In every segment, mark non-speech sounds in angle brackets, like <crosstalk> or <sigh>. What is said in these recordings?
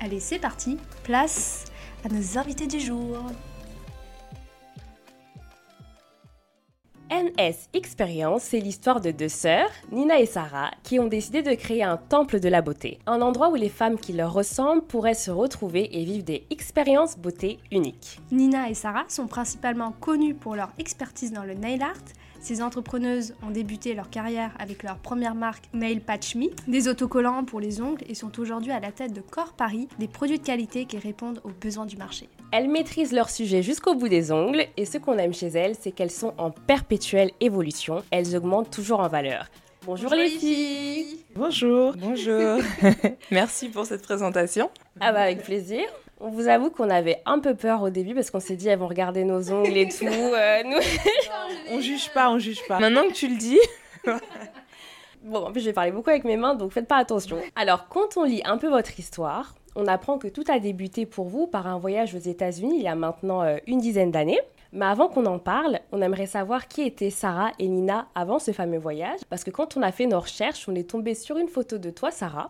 Allez, c'est parti, place à nos invités du jour. NS Experience, c'est l'histoire de deux sœurs, Nina et Sarah, qui ont décidé de créer un temple de la beauté, un endroit où les femmes qui leur ressemblent pourraient se retrouver et vivre des expériences beauté uniques. Nina et Sarah sont principalement connues pour leur expertise dans le nail art ces entrepreneuses ont débuté leur carrière avec leur première marque Nail Patch Me, des autocollants pour les ongles et sont aujourd'hui à la tête de Corps Paris, des produits de qualité qui répondent aux besoins du marché. Elles maîtrisent leur sujet jusqu'au bout des ongles et ce qu'on aime chez elles, c'est qu'elles sont en perpétuelle évolution. Elles augmentent toujours en valeur. Bonjour, les filles. Bonjour. Bonjour. <laughs> Merci pour cette présentation. Ah bah avec plaisir. On vous avoue qu'on avait un peu peur au début parce qu'on s'est dit elles vont regarder nos ongles et tout. Euh, nous... <laughs> on juge pas, on juge pas. Maintenant que tu le dis. <laughs> bon, en plus, je vais parler beaucoup avec mes mains, donc faites pas attention. Alors, quand on lit un peu votre histoire, on apprend que tout a débuté pour vous par un voyage aux États-Unis il y a maintenant euh, une dizaine d'années. Mais avant qu'on en parle, on aimerait savoir qui étaient Sarah et Nina avant ce fameux voyage. Parce que quand on a fait nos recherches, on est tombé sur une photo de toi, Sarah.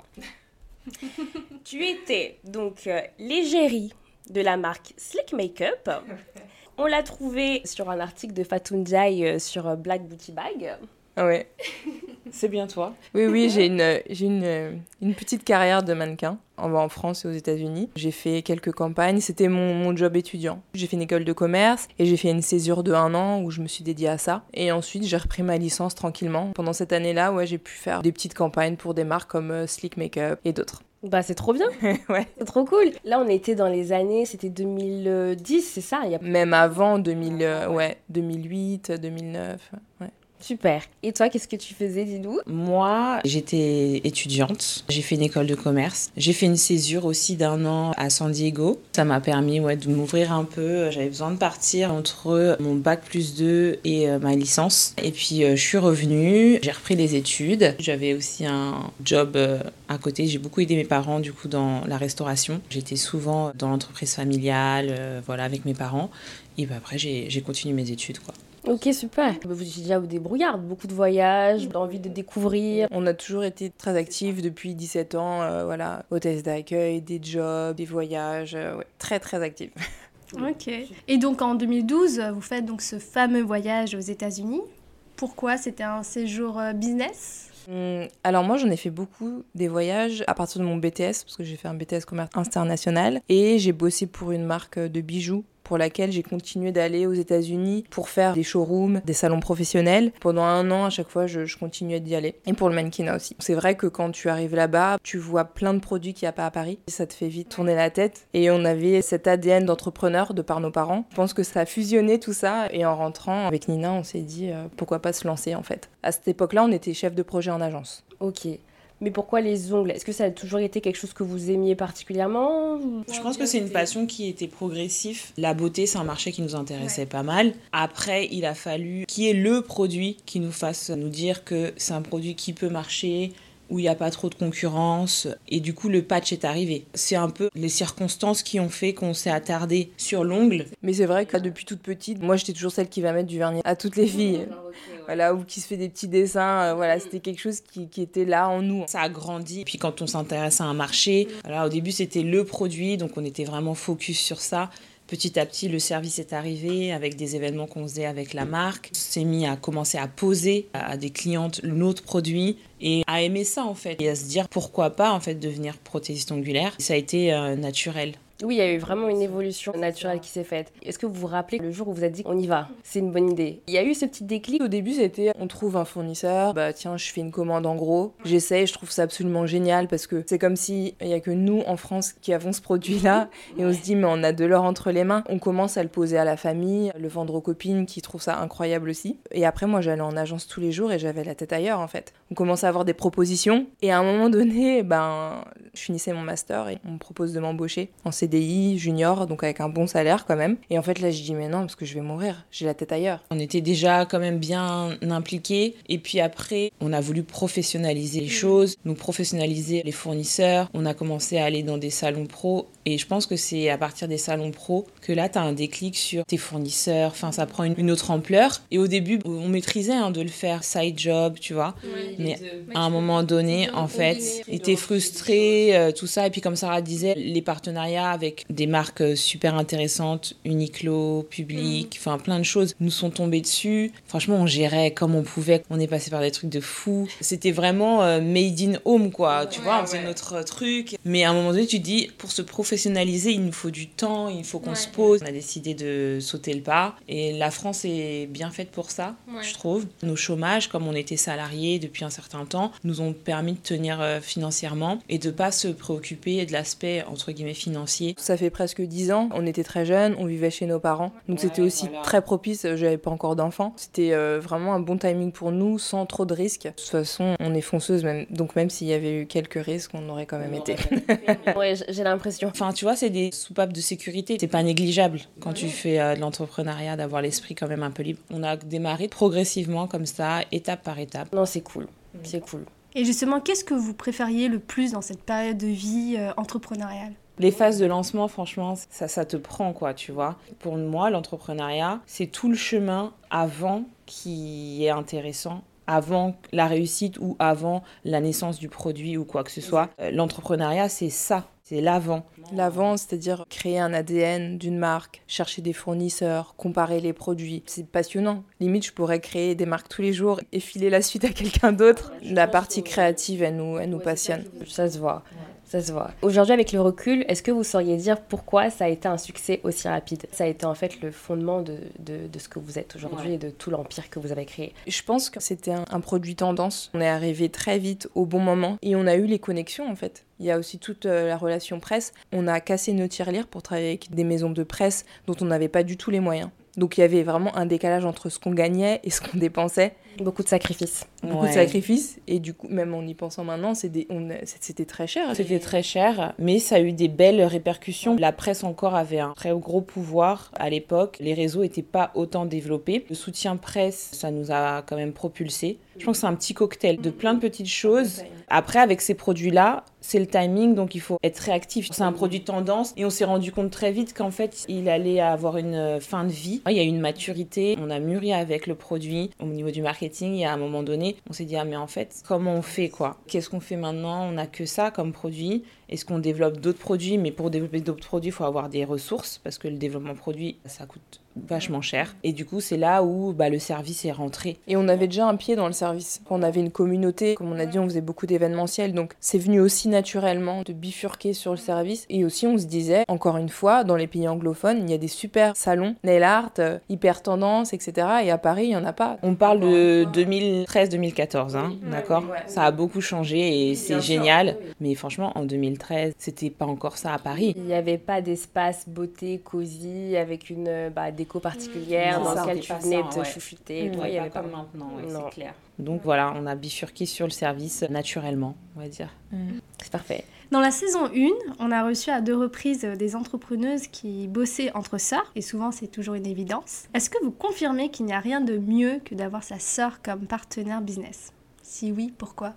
<laughs> tu étais donc euh, l'égérie de la marque Slick Makeup. <laughs> On l'a trouvé sur un article de Fatou euh, sur euh, Black Booty Bag. Ah ouais. <laughs> C'est bien toi. Oui, oui, j'ai une, j'ai une, une, petite carrière de mannequin en, France et aux États-Unis. J'ai fait quelques campagnes, c'était mon, mon, job étudiant. J'ai fait une école de commerce et j'ai fait une césure de un an où je me suis dédiée à ça. Et ensuite, j'ai repris ma licence tranquillement. Pendant cette année-là, ouais, j'ai pu faire des petites campagnes pour des marques comme euh, Slick Makeup et d'autres. Bah c'est trop bien. <laughs> ouais. C'est trop cool. Là on était dans les années, c'était 2010, c'est ça il y a... Même avant 2000, euh, ouais, 2008, 2009. Ouais. Super. Et toi, qu'est-ce que tu faisais, dis-nous? Moi, j'étais étudiante. J'ai fait une école de commerce. J'ai fait une césure aussi d'un an à San Diego. Ça m'a permis ouais, de m'ouvrir un peu. J'avais besoin de partir entre mon bac plus 2 et euh, ma licence. Et puis, euh, je suis revenue. J'ai repris les études. J'avais aussi un job euh, à côté. J'ai beaucoup aidé mes parents, du coup, dans la restauration. J'étais souvent dans l'entreprise familiale, voilà, avec mes parents. Et puis après, j'ai continué mes études, quoi. Ok, super. Vous étiez déjà au débrouillard, beaucoup de voyages, d'envie de découvrir. On a toujours été très actifs depuis 17 ans, euh, voilà, hôtesse d'accueil, des jobs, des voyages, euh, ouais, très très actifs. <laughs> Ok. Et donc en 2012, vous faites donc ce fameux voyage aux États-Unis. Pourquoi? C'était un séjour euh, business? Hum, alors moi j'en ai fait beaucoup des voyages à partir de mon BTS parce que j'ai fait un BTS commerce international et j'ai bossé pour une marque de bijoux pour laquelle j'ai continué d'aller aux États-Unis pour faire des showrooms, des salons professionnels. Pendant un an, à chaque fois, je, continuais d'y aller. Et pour le mannequinat aussi. C'est vrai que quand tu arrives là-bas, tu vois plein de produits qu'il n'y a pas à Paris. Ça te fait vite tourner la tête. Et on avait cet ADN d'entrepreneur de par nos parents. Je pense que ça a fusionné tout ça. Et en rentrant avec Nina, on s'est dit euh, pourquoi pas se lancer en fait. À cette époque-là, on était chef de projet en agence. Ok. Mais pourquoi les ongles? Est-ce que ça a toujours été quelque chose que vous aimiez particulièrement? Je pense que c'est une passion qui était progressive. La beauté, c'est un marché qui nous intéressait pas mal. Après, il a fallu qu'il y ait le produit qui nous fasse nous dire que c'est un produit qui peut marcher, où il n'y a pas trop de concurrence. Et du coup, le patch est arrivé. C'est un peu les circonstances qui ont fait qu'on s'est attardé sur l'ongle. Mais c'est vrai que depuis toute petite, moi j'étais toujours celle qui va mettre du vernis à toutes les filles. Voilà, ou qui se fait des petits dessins. Euh, voilà, c'était quelque chose qui, qui, était là en nous. Ça a grandi. Puis quand on s'intéresse à un marché, alors au début c'était le produit, donc on était vraiment focus sur ça. Petit à petit, le service est arrivé avec des événements qu'on faisait avec la marque. On s'est mis à commencer à poser à des clientes notre produit et à aimer ça en fait et à se dire pourquoi pas en fait devenir prothésiste ongulaire. Ça a été euh, naturel. Oui, il y a eu vraiment une évolution naturelle qui s'est faite. Est-ce que vous vous rappelez le jour où vous avez dit on y va? C'est une bonne idée. Il y a eu ce petit déclic. Au début, c'était on trouve un fournisseur, bah tiens, je fais une commande en gros. J'essaye, je trouve ça absolument génial parce que c'est comme si il y a que nous en France qui avons ce produit-là et on se dit mais on a de l'or entre les mains. On commence à le poser à la famille, le vendre aux copines qui trouvent ça incroyable aussi. Et après, moi, j'allais en agence tous les jours et j'avais la tête ailleurs en fait. On commence à avoir des propositions et à un moment donné, ben, je finissais mon master et on me propose de m'embaucher en CDI CDI junior, donc avec un bon salaire quand même. Et en fait, là, je dis, mais non, parce que je vais mourir, j'ai la tête ailleurs. On était déjà quand même bien impliqués. Et puis après, on a voulu professionnaliser les choses, nous professionnaliser les fournisseurs. On a commencé à aller dans des salons pro. Et je pense que c'est à partir des salons pro que là, tu as un déclic sur tes fournisseurs. Enfin, ça prend une, autre ampleur. Et au début, on maîtrisait hein, de le faire side job, tu vois. mais à un moment donné, en fait, était frustré, euh, tout ça. Et puis, comme Sarah disait, les partenariats avec des marques euh, super intéressantes, Uniqlo, Public, mm. enfin plein de choses, nous sont tombés dessus. Franchement, on gérait comme on pouvait. On est passé par des trucs de fou. C'était vraiment euh, made in home, quoi. tu vois, on faisait notre truc. Mais à un moment donné, tu dis, pour se professionnaliser, il nous faut du temps, il faut qu'on se pose. On a décidé de sauter le pas. Et la France est bien faite pour ça, je trouve. Nos chômages, comme on était salariés depuis un certain temps, nous ont permis de tenir financièrement et de pas se préoccuper de l'aspect entre guillemets financier. Ça fait presque dix ans, on était très jeunes, on vivait chez nos parents, donc c'était aussi très propice. J'avais pas encore d'enfants, c'était euh, vraiment un bon timing pour nous, sans trop de risques. De toute façon, on est fonceuse même, donc même s'il y avait eu quelques risques, on aurait quand même été. <laughs> ouais, j'ai l'impression. Enfin, tu vois, c'est des soupapes de sécurité. C'est pas négligeable quand tu fais euh, de l'entrepreneuriat d'avoir l'esprit quand même un peu libre. On a démarré progressivement comme ça, étape par étape. Non, c'est cool. C'est cool. Et justement, qu'est-ce que vous préfériez le plus dans cette période de vie euh, entrepreneuriale? Les phases de lancement, franchement, ça, ça te prend, quoi, tu vois. Pour moi, l'entrepreneuriat, c'est tout le chemin avant qui est intéressant avant la réussite ou avant la naissance du produit ou quoi que ce soit. Euh, l'entrepreneuriat, c'est ça, c'est l'avant. L'avant, c'est-à-dire créer un ADN d'une marque, chercher des fournisseurs, comparer les produits. C'est passionnant. Limite, je pourrais créer des marques tous les jours et filer la suite à quelqu'un d'autre. La partie créative, elle nous, elle nous passionne. Ça se voit. Ça se voit. Aujourd'hui, avec le recul, est-ce que vous sauriez dire pourquoi ça a été un succès aussi rapide? Ça a été en fait le fondement de, de, ce que vous êtes aujourd'hui et de tout l'empire que vous avez créé? Je pense que c'était un, un, produit tendance. On est arrivé très vite au bon moment et on a eu les connexions en fait. Il y a aussi toute euh, la relation presse. On a cassé nos tirelires pour travailler avec des maisons de presse dont on n'avait pas du tout les moyens. Donc il y avait vraiment un décalage entre ce qu'on gagnait et ce qu'on <laughs> dépensait. Beaucoup de sacrifices. Beaucoup de sacrifices. Et du coup, même en y pensant maintenant, c'était très cher. C'était très cher, mais ça a eu des belles répercussions. La presse encore avait un très gros pouvoir à l'époque. Les réseaux n'étaient pas autant développés. Le soutien presse, ça nous a quand même propulsé. Je pense que c'est un petit cocktail de plein de petites choses. Après, avec ces produits-là, c'est le timing, donc il faut être réactif. C'est un produit tendance et on s'est rendu compte très vite qu'en fait, il allait avoir une fin de vie. Il y a une maturité, on a mûri avec le produit. Au niveau du marketing, il y a un moment donné, on s'est dit, ah mais en fait, comment on fait quoi? Qu'est-ce qu'on fait maintenant? On n'a que ça comme produit. Est-ce qu'on développe d'autres produits? Mais pour développer d'autres produits, il faut avoir des ressources parce que le développement produit, ça coûte vachement cher. Et du coup, c'est là où bah, le service est rentré. Et on avait déjà un pied dans le service. On avait une communauté, comme on a dit, on faisait beaucoup d'événementiels, donc c'est venu aussi naturellement de bifurquer sur le service. Et aussi, on se disait, encore une fois, dans les pays anglophones, il y a des super salons, nail art, euh, hyper tendance, etc. Et à Paris, il n'y en a pas. On parle de 2013-2014, hein, d'accord Ça a beaucoup changé et c'est génial. Mais franchement, en 2013, c'était pas encore ça à Paris. Il n'y avait pas d'espace beauté, cosy, avec une, bah, des particulière dans laquelle tu venais te chouchouter. il n'y avait pas maintenant, c'est clair. Donc voilà, on a bifurqué sur le service naturellement, on va dire. Mm. C'est parfait. Dans la saison 1, on a reçu à deux reprises des entrepreneuses qui bossaient entre sœurs, et souvent c'est toujours une évidence. Est-ce que vous confirmez qu'il n'y a rien de mieux que d'avoir sa sœur comme partenaire business? Si oui, pourquoi?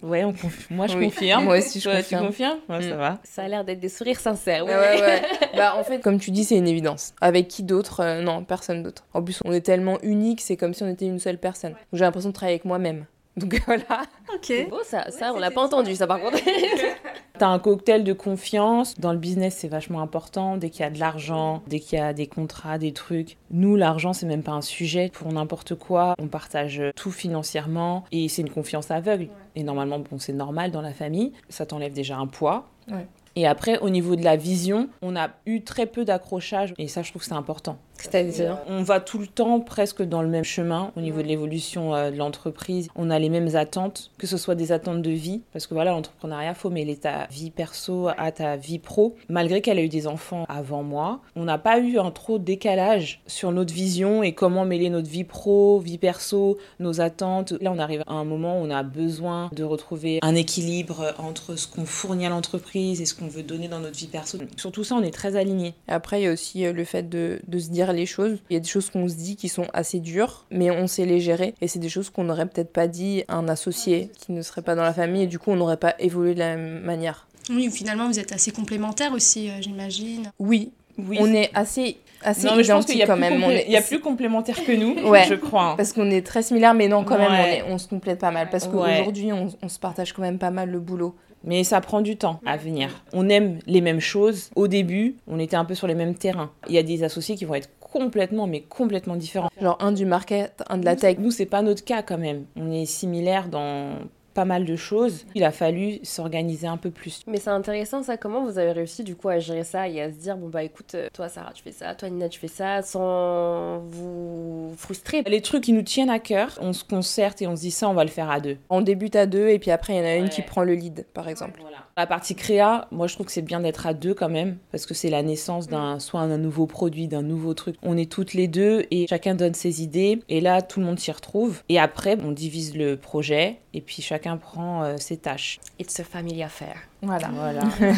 Ouais, moi je confirme. Moi aussi je confirme. Tu confirmes Ça mm. va. Ça a l'air d'être des sourires sincères. Ouais. ouais, ouais. <laughs> bah en fait, comme tu dis, c'est une évidence. Avec qui d'autre euh, Non, personne d'autre. En plus, on est tellement unique, c'est comme si on était une seule personne. J'ai l'impression de travailler avec moi-même. Donc <laughs> voilà. Ok. Bon, ça, ça on l'a pas entendu, ça par contre. <laughs> T'as un cocktail de confiance. Dans le business, c'est vachement important. Dès qu'il y a de l'argent, dès qu'il y a des contrats, des trucs. Nous, l'argent, c'est même pas un sujet pour n'importe quoi. On partage tout financièrement et c'est une confiance aveugle. Et normalement, bon, c'est normal dans la famille. Ça t'enlève déjà un poids. Ouais. Et après, au niveau de la vision, on a eu très peu d'accrochage et ça, je trouve que c'est important. C'est-à-dire On va tout le temps presque dans le même chemin au niveau de l'évolution euh, de l'entreprise. On a les mêmes attentes, que ce soit des attentes de vie, parce que voilà, l'entrepreneuriat, faut mêler ta vie perso à ta vie pro. Malgré qu'elle a eu des enfants avant moi, on n'a pas eu un trop décalage sur notre vision et comment mêler notre vie pro, vie perso, nos attentes. Là, on arrive à un moment où on a besoin de retrouver un équilibre entre ce qu'on fournit à l'entreprise et ce qu'on veut donner dans notre vie perso. Sur tout ça, on est très alignés. Après, il y a aussi euh, le fait de, de se dire les choses. Il y a des choses qu'on se dit qui sont assez dures, mais on sait les gérer. Et c'est des choses qu'on n'aurait peut-être pas dit à un associé qui ne serait pas dans la famille, et du coup, on n'aurait pas évolué de la même manière. Oui, finalement, vous êtes assez complémentaires aussi, euh, j'imagine. Oui, Oui. on est assez, assez Non, mais je pense qu'il identiques y a, quand même. est- il y a plus complémentaires que nous, <laughs> Ouais. je crois. hein. Parce qu'on est très similaires, mais non, quand même, on, Ouais. est- on se complète pas mal. Parce Ouais. qu'aujourd'hui, on, on se partage quand même pas mal le boulot. Mais ça prend du temps à venir. On aime les mêmes choses. Au début, on était un peu sur les mêmes terrains. Il y a des associés qui vont être complètement, mais complètement différents. Genre un du market, un de la tech. Nous, c'est pas notre cas quand même. On est similaires dans pas mal de choses. Il a fallu s'organiser un peu plus. Mais c'est intéressant ça, comment vous avez réussi du coup à gérer ça et à se dire bon bah écoute, euh, toi Sarah tu fais ça, toi Nina tu fais ça, sans vous frustrer. Les trucs qui nous tiennent à cœur, on se concerte et on se dit ça, on va le faire à deux. On débute à deux, et puis après, il y en a une qui prend le lead, par exemple. La partie créa, moi je trouve que c'est bien d'être à deux quand même, parce que c'est la naissance d'un soit d'un nouveau produit, d'un nouveau truc. On est toutes les deux et chacun donne ses idées, et là tout le monde s'y retrouve. Et après, on divise le projet, et puis chacun prend euh, ses tâches. It's a family affair. Voilà. Voilà. <laughs>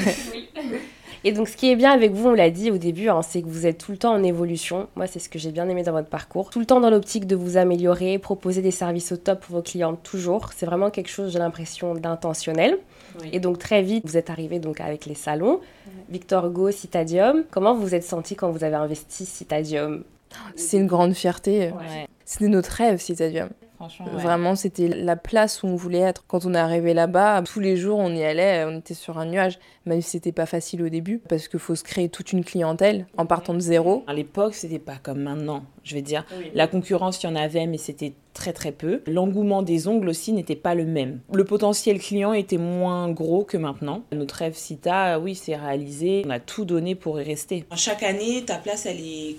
<laughs> Et donc ce qui est bien avec vous, on l'a dit au début, hein, c'est que vous êtes tout le temps en évolution. Moi c'est ce que j'ai bien aimé dans votre parcours. Tout le temps dans l'optique de vous améliorer, proposer des services au top pour vos clients toujours. C'est vraiment quelque chose, j'ai l'impression, d'intentionnel. Oui. Et donc très vite, vous êtes arrivé donc avec les salons. Victor Hugo, Citadium. Comment vous vous êtes senti quand vous avez investi Citadium? C'est une grande fierté. Ouais. C'était notre rêve, Citadium. Franchement, ouais. Vraiment, c'était la place où on voulait être. Quand on est arrivé là-bas, tous les jours, on y allait, on était sur un nuage. Même si c'était pas facile au début, parce qu'il faut se créer toute une clientèle en partant de zéro. À l'époque, c'était pas comme maintenant. Je vais dire, la concurrence, il y en avait, mais c'était très très peu. L'engouement des ongles aussi n'était pas le même. Le potentiel client était moins gros que maintenant. Notre rêve Cita, oui, c'est réalisé. On a tout donné pour y rester. Chaque année, ta place, elle est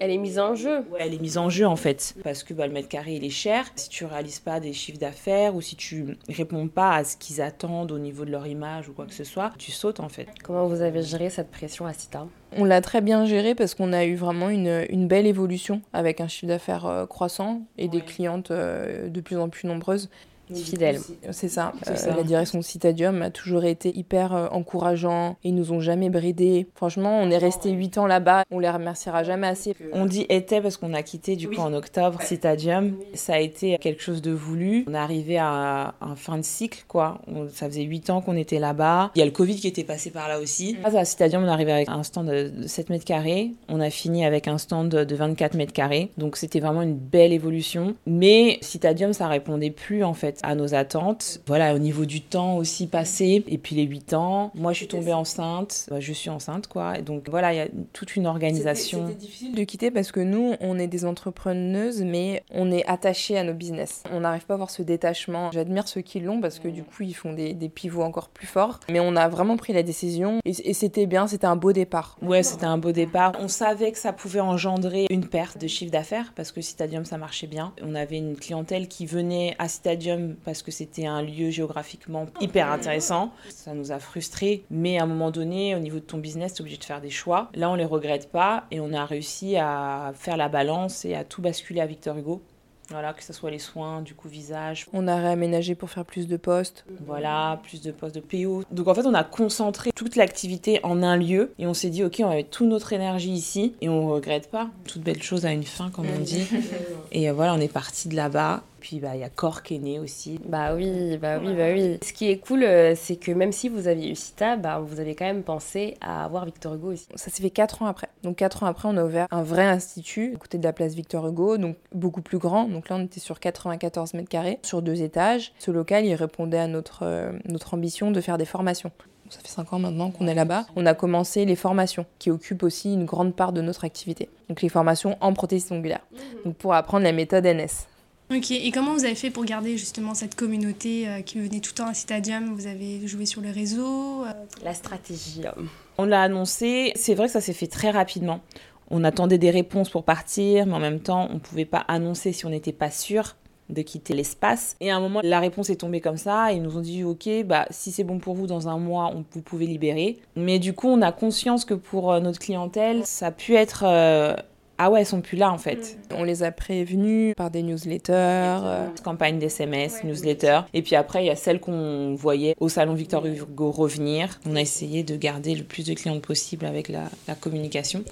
Elle est mise en jeu. Ouais, elle est mise en jeu en fait, parce que bah, le mètre carré il est cher. Si tu réalises pas des chiffres d'affaires ou si tu réponds pas à ce qu'ils attendent au niveau de leur image ou quoi que ce soit, tu sautes en fait. Comment vous avez géré cette pression à Cita? On l'a très bien géré parce qu'on a eu vraiment une, une belle évolution avec un chiffre d'affaires euh, croissant et des clientes euh, de plus en plus nombreuses. Fidèle. C'est ça. Euh, ça. La direction de Citadium a toujours été hyper euh, encourageant. Ils nous ont jamais bridés. Franchement, on est resté 8 ans là-bas. On les remerciera jamais assez. On dit était parce qu'on a quitté du coup en octobre Citadium. Ça a été quelque chose de voulu. On est arrivé à un fin de cycle quoi. On- ça faisait 8 ans qu'on était là-bas. Il y a le Covid qui était passé par là aussi. À Citadium, on est arrivé avec un stand de de 7 mètres carrés. On a fini avec un stand de 24 mètres carrés. Donc c'était vraiment une belle évolution. Mais Citadium, ça répondait plus en fait à nos attentes. Voilà, au niveau du temps aussi passé. Et puis les 8 ans. Moi, je suis tombée enceinte. Bah, je suis enceinte quoi. Et donc voilà, il y a toute une organisation. C'était difficile de quitter parce que nous, on est des entrepreneuses, mais on est attachés à nos business. On n'arrive pas à voir ce détachement. J'admire ceux qui l'ont parce que du coup, ils font des, des pivots encore plus forts. Mais on a vraiment pris la décision et, et c'était bien, c'était un beau départ. Ouais, c'était un beau départ. On savait que ça pouvait engendrer une perte de chiffre d'affaires parce que Citadium, ça marchait bien. On avait une clientèle qui venait à Citadium parce que c'était un lieu géographiquement hyper intéressant. Ça nous a frustrés, mais à un moment donné, au niveau de ton business, tu es obligé de faire des choix. Là, on les regrette pas et on a réussi à faire la balance et à tout basculer à Victor Hugo. Voilà, que ce soit les soins, du coup, visage, On a réaménagé pour faire plus de postes. voilà, plus de postes de PO. Donc en fait, on a concentré toute l'activité en un lieu et on s'est dit, ok, on va mettre toute notre énergie ici et on regrette pas. Toute belle chose a une fin, comme on dit. <laughs> Et euh, voilà, on est parti de là-bas. Puis bah, il y a Cor qui est né aussi. Bah oui, bah oui, bah oui. Ce qui est cool, euh, c'est que même si vous aviez eu Cita, bah, vous avez quand même pensé à avoir Victor Hugo aussi. Ça s'est fait 4 ans après. Donc 4 ans après, on a ouvert un vrai institut à côté de la place Victor Hugo, donc beaucoup plus grand. Donc là, on était sur 94 mètres carrés, sur deux étages. Ce local, il répondait à notre, euh, notre ambition de faire des formations. Ça fait 5 ans maintenant qu'on est là-bas. On a commencé les formations, qui occupent aussi une grande part de notre activité. Donc les formations en prothèse ongulaire. Donc pour apprendre la méthode NS. Ok, et comment vous avez fait pour garder justement cette communauté euh, qui venait tout le temps à Citadium? Vous avez joué sur le réseau euh, La stratégie. euh, On l'a annoncé. C'est vrai que ça s'est fait très rapidement. On attendait des réponses pour partir, mais en même temps, on ne pouvait pas annoncer si on n'était pas sûr de quitter l'espace. Et à un moment, la réponse est tombée comme ça. Et ils nous ont dit, OK, bah, si c'est bon pour vous, dans un mois, on, vous pouvez libérer. Mais du coup, on a conscience que pour notre clientèle, ça a pu être euh, ah ouais, elles sont plus là en fait. On les a prévenus par des newsletters. euh, Campagne d'SMS, newsletter. Et puis après, il y a celles qu'on voyait au salon Victor Hugo revenir. On a essayé de garder le plus de clients possible avec la, la communication.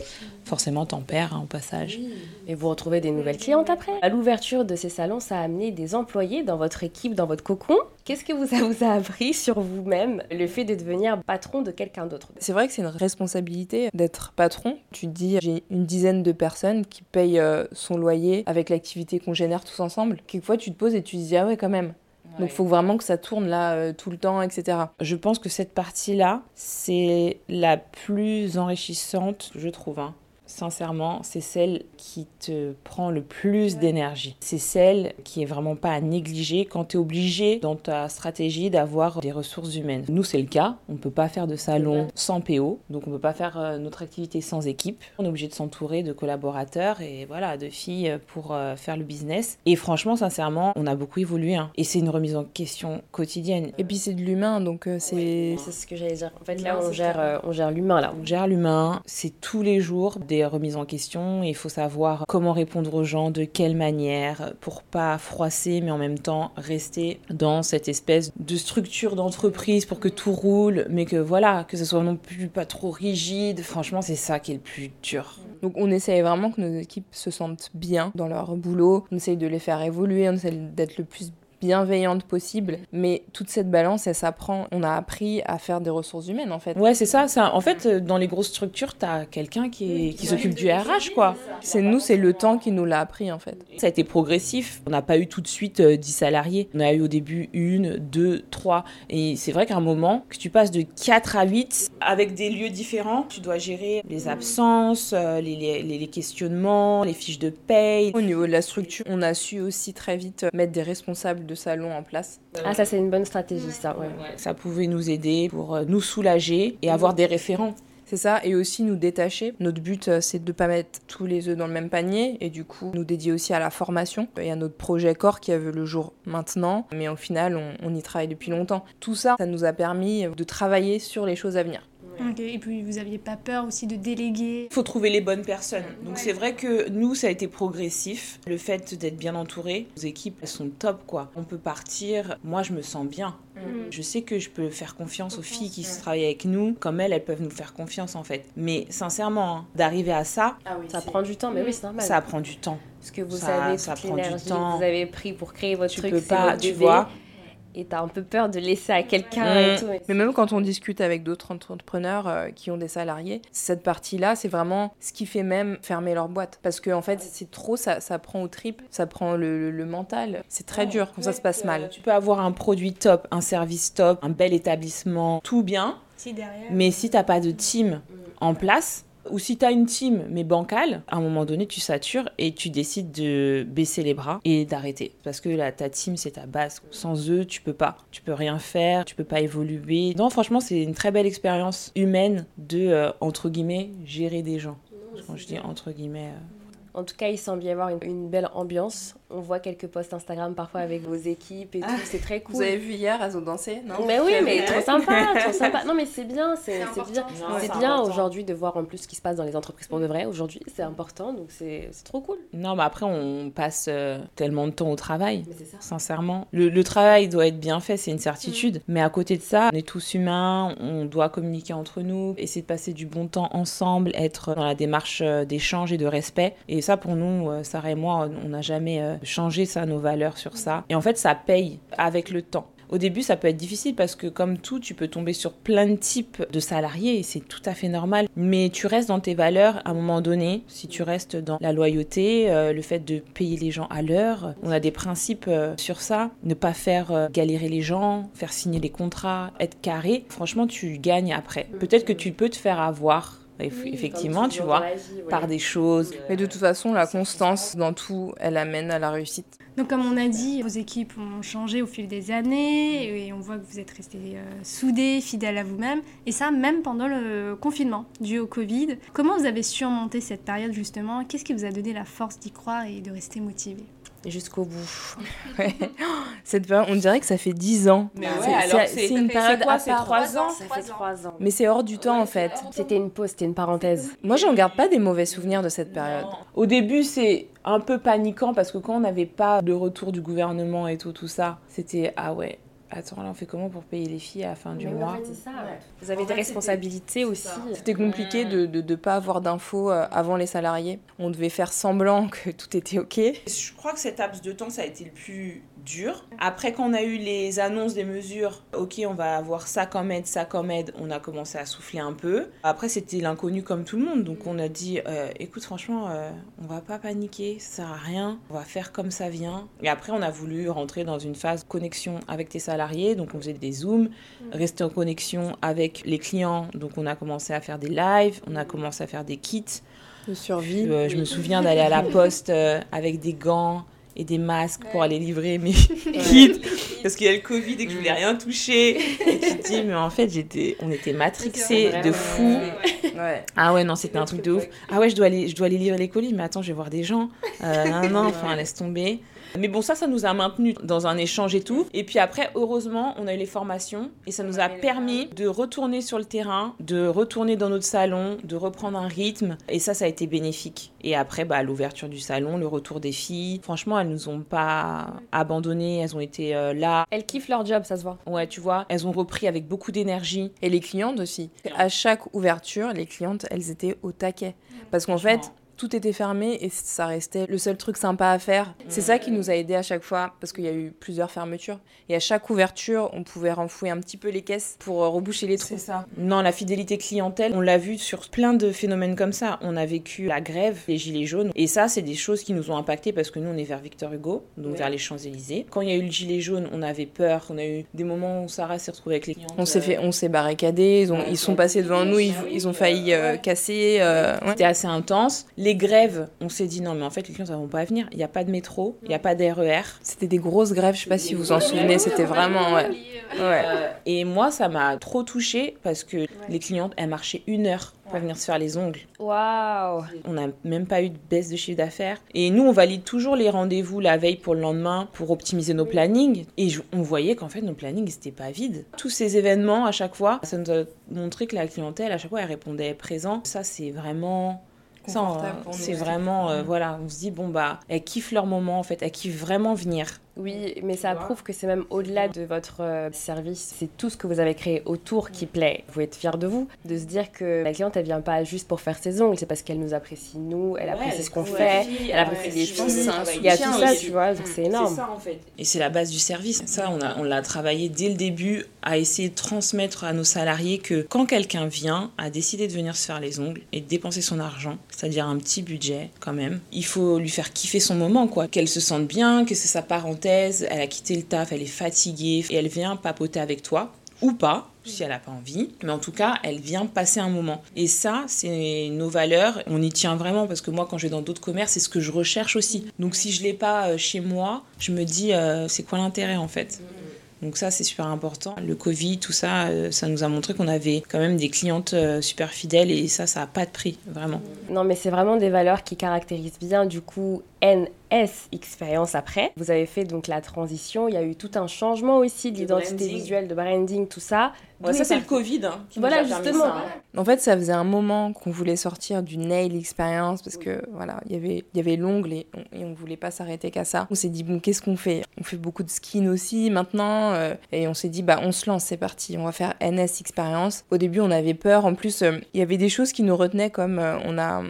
Forcément, t'en perds hein, au passage. Et vous retrouvez des nouvelles clientes après? À l'ouverture de ces salons, ça a amené des employés dans votre équipe, dans votre cocon? Qu'est-ce que vous, ça vous a appris sur vous-même, le fait de devenir patron de quelqu'un d'autre? C'est vrai que c'est une responsabilité d'être patron. Tu te dis, j'ai une dizaine de personnes qui payent euh, son loyer avec l'activité qu'on génère tous ensemble. Quelquefois, tu te poses et tu te dis, ah ouais, quand même. Donc, il faut vraiment que ça tourne là euh, tout le temps, etc. Je pense que cette partie-là, c'est la plus enrichissante, je trouve. hein. Sincèrement, c'est celle qui te prend le plus d'énergie. C'est celle qui est vraiment pas à négliger quand tu es obligé dans ta stratégie d'avoir des ressources humaines. Nous, c'est le cas. On peut pas faire de salon sans PO, donc on peut pas faire euh, notre activité sans équipe. On est obligé de s'entourer de collaborateurs et voilà, de filles pour euh, faire le business. Et franchement, sincèrement, on a beaucoup évolué. hein. Et c'est une remise en question quotidienne. Et puis, c'est de l'humain, donc euh, c'est. C'est ce que j'allais dire. En fait, là, on gère, on gère l'humain, là. On gère l'humain, c'est tous les jours des remises en question. Il faut savoir comment répondre aux gens, de quelle manière, pour pas froisser, mais en même temps rester dans cette espèce de structure d'entreprise pour que tout roule, mais que voilà, que ce soit non plus pas trop rigide. Franchement, c'est ça qui est le plus dur. Donc on essaye vraiment que nos équipes se sentent bien dans leur boulot, on essaye de les faire évoluer, on essaye d'être le plus bienveillante possible, mais toute cette balance, elle s'apprend. On a appris à faire des ressources humaines en fait. Ouais, c'est ça, ça. En fait, euh, dans les grosses structures, t'as quelqu'un qui, est- qui s'occupe du RH, quoi. C'est nous, c'est le temps qui nous l'a appris en fait. Ça a été progressif. On n'a pas eu tout de suite euh, 10 salariés. On a eu au début une, deux, trois. Et c'est vrai qu'à un moment, que tu passes de 4 à 8 avec des lieux différents, tu dois gérer les absences, euh, les- les questionnements, les fiches de paye. Au niveau de la structure, on a su aussi très vite mettre des responsables de salon en place. Ah, ça, c'est une bonne stratégie, ça, ouais. Ça pouvait nous aider pour euh, nous soulager et avoir des référents. C'est ça, et aussi nous détacher. Notre but, euh, c'est de ne pas mettre tous les œufs dans le même panier, et du coup, nous dédier aussi à la formation. Il y a notre projet corps qui a vu le jour maintenant, mais au final, on, on y travaille depuis longtemps. Tout ça, ça nous a permis de travailler sur les choses à venir. Et puis vous aviez pas peur aussi de déléguer Il faut trouver les bonnes personnes. Donc c'est vrai que nous, ça a été progressif. Le fait d'être bien entouré, nos équipes, elles sont top, quoi. On peut partir. Moi, je me sens bien. Je sais que je peux faire confiance aux filles qui travaillent avec nous, comme elles, elles peuvent nous faire confiance, en fait. Mais sincèrement, hein, d'arriver à ça, Ça prend du temps, mais oui, c'est normal. ça prend du temps. Parce que vous ça- savez ça toute prend du l'énergie que temps. vous avez pris pour créer votre Tu truc, peux pas, votre tu bébé, vois. Et t'as un peu peur de laisser à quelqu'un Mm. et tout. Mais même quand on discute avec d'autres entrepreneurs euh, qui ont des salariés, cette partie-là, c'est vraiment ce qui fait même fermer leur boîte. Parce que en fait, c'est trop, ça, ça prend au trip, ça prend le, le- le mental. C'est très dur quand ça se passe mal. Tu peux avoir un produit top, un service top, un bel établissement, tout bien. Si derrière. Mais si t'as pas de team en place, ou si t'as une team mais bancale, à un moment donné tu satures et tu décides de baisser les bras et d'arrêter. Parce que là, ta team c'est ta base. Sans eux, tu peux pas. Tu peux rien faire, tu peux pas évoluer. Non, franchement, c'est une très belle expérience humaine de, euh, entre guillemets, gérer des gens. Quand je dis entre guillemets. euh, En tout cas, il semble y avoir une, une belle ambiance. On voit quelques posts Instagram parfois avec vos équipes et tout. C'est très cool. Vous avez vu hier Azo danser non Mais oui, mais trop sympa, trop sympa. Non, mais c'est bien, c'est bien, c'est bien important. aujourd'hui de voir en plus ce qui se passe dans les entreprises pour de vrai. Aujourd'hui, c'est important, donc c'est c'est trop cool. Non, mais après, on passe euh, tellement de temps au travail. Ça. Sincèrement, le, le travail doit être bien fait, c'est une certitude. Mais à côté de ça, on est tous humains, on doit communiquer entre nous, essayer de passer du bon temps ensemble, être dans la démarche euh, d'échange et de respect. Et ça, pour nous, euh, Sarah et moi, on n'a jamais euh, changé ça, nos valeurs sur ça. Et en fait, ça paye avec le temps. Au début, ça peut être difficile parce que comme tout, tu peux tomber sur plein de types de salariés et c'est tout à fait normal. Mais tu restes dans tes valeurs à un moment donné. Si tu restes dans la loyauté, euh, le fait de payer les gens à l'heure, on a des principes euh, sur ça. Ne pas faire euh, galérer les gens, faire signer les contrats, être carré. Franchement, tu gagnes après. Peut-être que tu peux te faire avoir. Eff- Effectivement, tu vois, par des choses. Mais de toute façon, la constance dans tout, elle amène à la réussite. Donc comme on a dit, vos équipes ont changé au fil des années et on voit que vous êtes restés euh, soudés, fidèles à vous-même. Et ça, même pendant le confinement dû au Covid. Comment vous avez surmonté cette période justement? Qu'est-ce qui vous a donné la force d'y croire et de rester motivé? Jusqu'au bout. <laughs> Ouais. Cette période, on dirait que ça fait 10 ans. Mais C'est- ouais, alors c'est une c'est période quoi, à c'est part. trois ans Ça fait trois ans. Mais c'est hors du temps en fait. C'était une pause, c'était une parenthèse. Moi, j'en garde pas des mauvais souvenirs de cette période. Au début, c'est un peu paniquant parce que quand on n'avait pas de retour du gouvernement et tout, tout ça, c'était ah ouais. Attends, là, on fait comment pour payer les filles à la fin du Mais mois ça. Vous avez des responsabilités aussi. C'était compliqué de ne pas avoir d'infos euh, avant les salariés. On devait faire semblant que tout était OK. Je crois que cet laps de temps, ça a été le plus dur. Après, quand on a eu les annonces des mesures, ok, on va avoir ça comme aide, ça comme aide, on a commencé à souffler un peu. Après, c'était l'inconnu comme tout le monde. Donc, on a dit, euh, écoute, franchement, euh, on va pas paniquer, ça sert à rien. On va faire comme ça vient. Et après, on a voulu rentrer dans une phase connexion avec tes salariés. Donc, on faisait des zooms, rester en connexion avec les clients. Donc, on a commencé à faire des lives, on a commencé à faire des kits. De survie. Euh, Je me souviens d'aller à la <laughs> poste euh, avec des gants et des masques pour aller livrer mes <laughs> kits parce qu'il y a le Covid et que je voulais rien toucher. <laughs> Et tu te dis, mais en fait, j'étais, on était matrixés de fou. Ouais. Ah ouais, non, c'était un truc de ouf. Ah ouais, je dois aller, je dois aller livrer les colis, mais attends, je vais voir des gens. Euh, non, non, enfin, laisse tomber. Mais bon, ça, ça nous a maintenus dans un échange et tout. Et puis après, heureusement, on a eu les formations et ça nous a permis de retourner sur le terrain, de retourner dans notre salon, de reprendre un rythme. Et ça, ça a été bénéfique. Et après, bah, l'ouverture du salon, le retour des filles. Franchement, elles nous ont pas abandonnées. Elles ont été euh, là. Elles kiffent leur job, ça se voit. Ouais, tu vois, elles ont repris avec beaucoup d'énergie. Et les clientes aussi. À chaque ouverture, les clientes, elles étaient au taquet. Parce qu'en fait, tout était fermé et ça restait le seul truc sympa à faire. C'est ça qui nous a aidé à chaque fois parce qu'il y a eu plusieurs fermetures. Et à chaque ouverture, on pouvait renfouer un petit peu les caisses pour euh, reboucher les trous. ça. Non, la fidélité clientèle, on l'a vu sur plein de phénomènes comme ça. On a vécu la grève, les gilets jaunes. Et ça, c'est des choses qui nous ont impacté parce que nous, on est vers Victor Hugo, donc Ouais. vers les Champs-Élysées. Quand il y a eu le gilet jaune, on avait peur. On a eu des moments où Sarah s'est retrouvée avec les clients. On s'est fait, on s'est barricadé. Ils ont, ils sont passés devant nous. Ils, ils ont failli euh, casser. euh, ouais. C'était assez intense. Les grèves, on s'est dit non, mais en fait, les clients ne vont pas venir. Il n'y a pas de métro, il n'y a pas d'RER. C'était des grosses grèves. Je sais pas si vous en souvenez. C'était vraiment ouais. Ouais. Et moi, ça m'a trop touchée parce que les clientes, elles marchaient une heure pour venir se faire les ongles. Waouh On n'a même pas eu de baisse de chiffre d'affaires. Et nous, on valide toujours les rendez-vous la veille pour le lendemain pour optimiser nos plannings. Et on voyait qu'en fait, nos plannings, n'étaient pas vides. Tous ces événements, à chaque fois, ça nous a montré que la clientèle, à chaque fois, elle répondait présent. Ça, c'est vraiment... euh, c'est vraiment, euh, voilà, on se dit, bon, bah, elles kiffent leur moment, en fait, elles kiffent vraiment venir. Oui, mais ça prouve que c'est même au-delà de votre euh, service. C'est tout ce que vous avez créé autour qui plaît. Vous êtes fiers de vous, de se dire que la cliente, elle vient pas juste pour faire ses ongles, c'est parce qu'elle nous apprécie, nous, elle apprécie ce qu'on fait, elle apprécie les filles. Il y a tout ça, tu vois, donc c'est énorme. en fait. Et c'est la base du service. Ça, on l'a travaillé dès le début à essayer de transmettre à nos salariés que quand quelqu'un vient, a décidé de venir se faire les ongles et de dépenser son argent, c'est-à-dire un petit budget quand même, il faut lui faire kiffer son moment, quoi. Qu'elle se sente bien, que c'est sa elle a quitté le taf, elle est fatiguée et elle vient papoter avec toi ou pas, si elle n'a pas envie. Mais en tout cas, elle vient passer un moment. Et ça, c'est nos valeurs. On y tient vraiment parce que moi, quand je vais dans d'autres commerces, c'est ce que je recherche aussi. Donc si je l'ai pas euh, chez moi, je me dis, euh, c'est quoi l'intérêt en fait? Donc ça, c'est super important. Le Covid, tout ça, euh, ça nous a montré qu'on avait quand même des clientes super fidèles et ça, ça n'a pas de prix, vraiment. Non, mais c'est vraiment des valeurs qui caractérisent bien du coup NS Expérience après. Vous avez fait donc la transition, il y a eu tout un changement aussi De d'identité branding. visuelle, de branding, tout ça. Ouais, ça, est c'est le Covid. hein, qui nous Voilà, a permis justement. ça, hein. En fait, ça faisait un moment qu'on voulait sortir du nail experience parce que voilà, il y avait il y avait l'ongle et on, et on voulait pas s'arrêter qu'à ça. On s'est dit bon, qu'est-ce qu'on fait? On fait beaucoup de skin aussi maintenant euh, et on s'est dit bah on se lance, c'est parti, on va faire NS experience. Au début, on avait peur. En plus, euh, il y avait des choses qui nous retenaient comme euh, on a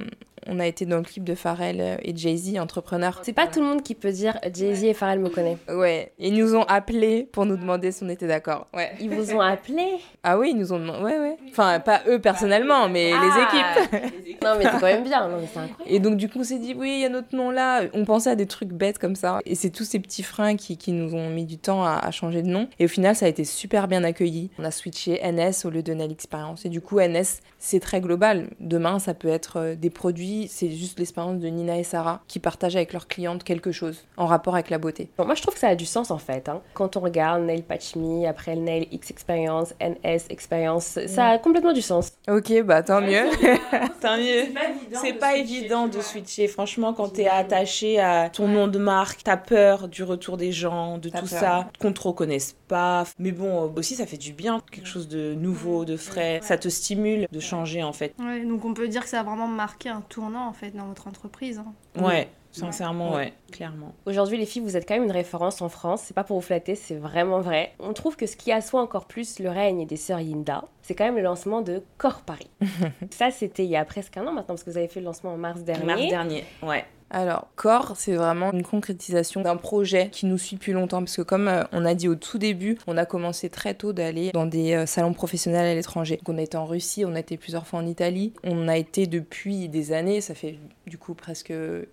on a été dans le clip de Pharrell et Jay-Z, entrepreneurs. C'est pas tout le monde qui peut dire Jay-Z et Pharrell me connaissent. <laughs> Ouais, ils nous ont appelés pour nous demander si on était d'accord. Ouais. Ils vous ont appelé <laughs> Ah oui, ils nous ont demandé. Ouais, ouais. Enfin, pas eux personnellement, mais Ah. <laughs> les équipes. Non, mais c'est quand même bien. Non, mais c'est incroyable. Et donc, du coup, on s'est dit, oui, il y a notre nom là. On pensait à des trucs bêtes comme ça. Et c'est tous ces petits freins qui, qui nous ont mis du temps à, à changer de nom. Et au final, ça a été super bien accueilli. On a switché NS au lieu de Nell Experience. Et du coup, NS, c'est très global. Demain, ça peut être euh, des produits. C'est juste l'expérience de Nina et Sarah qui partagent avec leurs clientes quelque chose en rapport avec la beauté. Bon, moi, je trouve que ça a du sens en fait. hein. Quand on regarde Nail Patch Me, après le Nail X Experience, NS Experience, ça a complètement du sens. Ok, bah tant mieux. <laughs> Tant mieux. C'est pas évident de switcher. Franchement, quand t'es attaché à ton nom de marque, t'as peur du retour des gens, de tout ça, qu'on te reconnaisse pas. Mais bon, aussi, ça fait du bien, quelque chose de nouveau, de frais. Ça te stimule de changer, en fait. Ouais, donc on peut dire que ça a vraiment marqué un tournant, en fait, dans votre entreprise. hein. Ouais. Sincèrement, ouais, clairement. Aujourd'hui, les filles, vous êtes quand même une référence en France. C'est pas pour vous flatter, c'est vraiment vrai. On trouve que ce qui assoit encore plus le règne des sœurs Yinda, c'est quand même le lancement de Corps Paris. <laughs> ça, c'était il y a presque un an maintenant, parce que vous avez fait le lancement en mars dernier. Mars dernier, ouais. Alors, Corps, c'est vraiment une concrétisation d'un projet qui nous suit depuis longtemps. Parce que comme euh, on a dit au tout début, on a commencé très tôt d'aller dans des euh, salons professionnels à l'étranger. On a été en Russie, on a été plusieurs fois en Italie. On a été depuis des années, ça fait du coup presque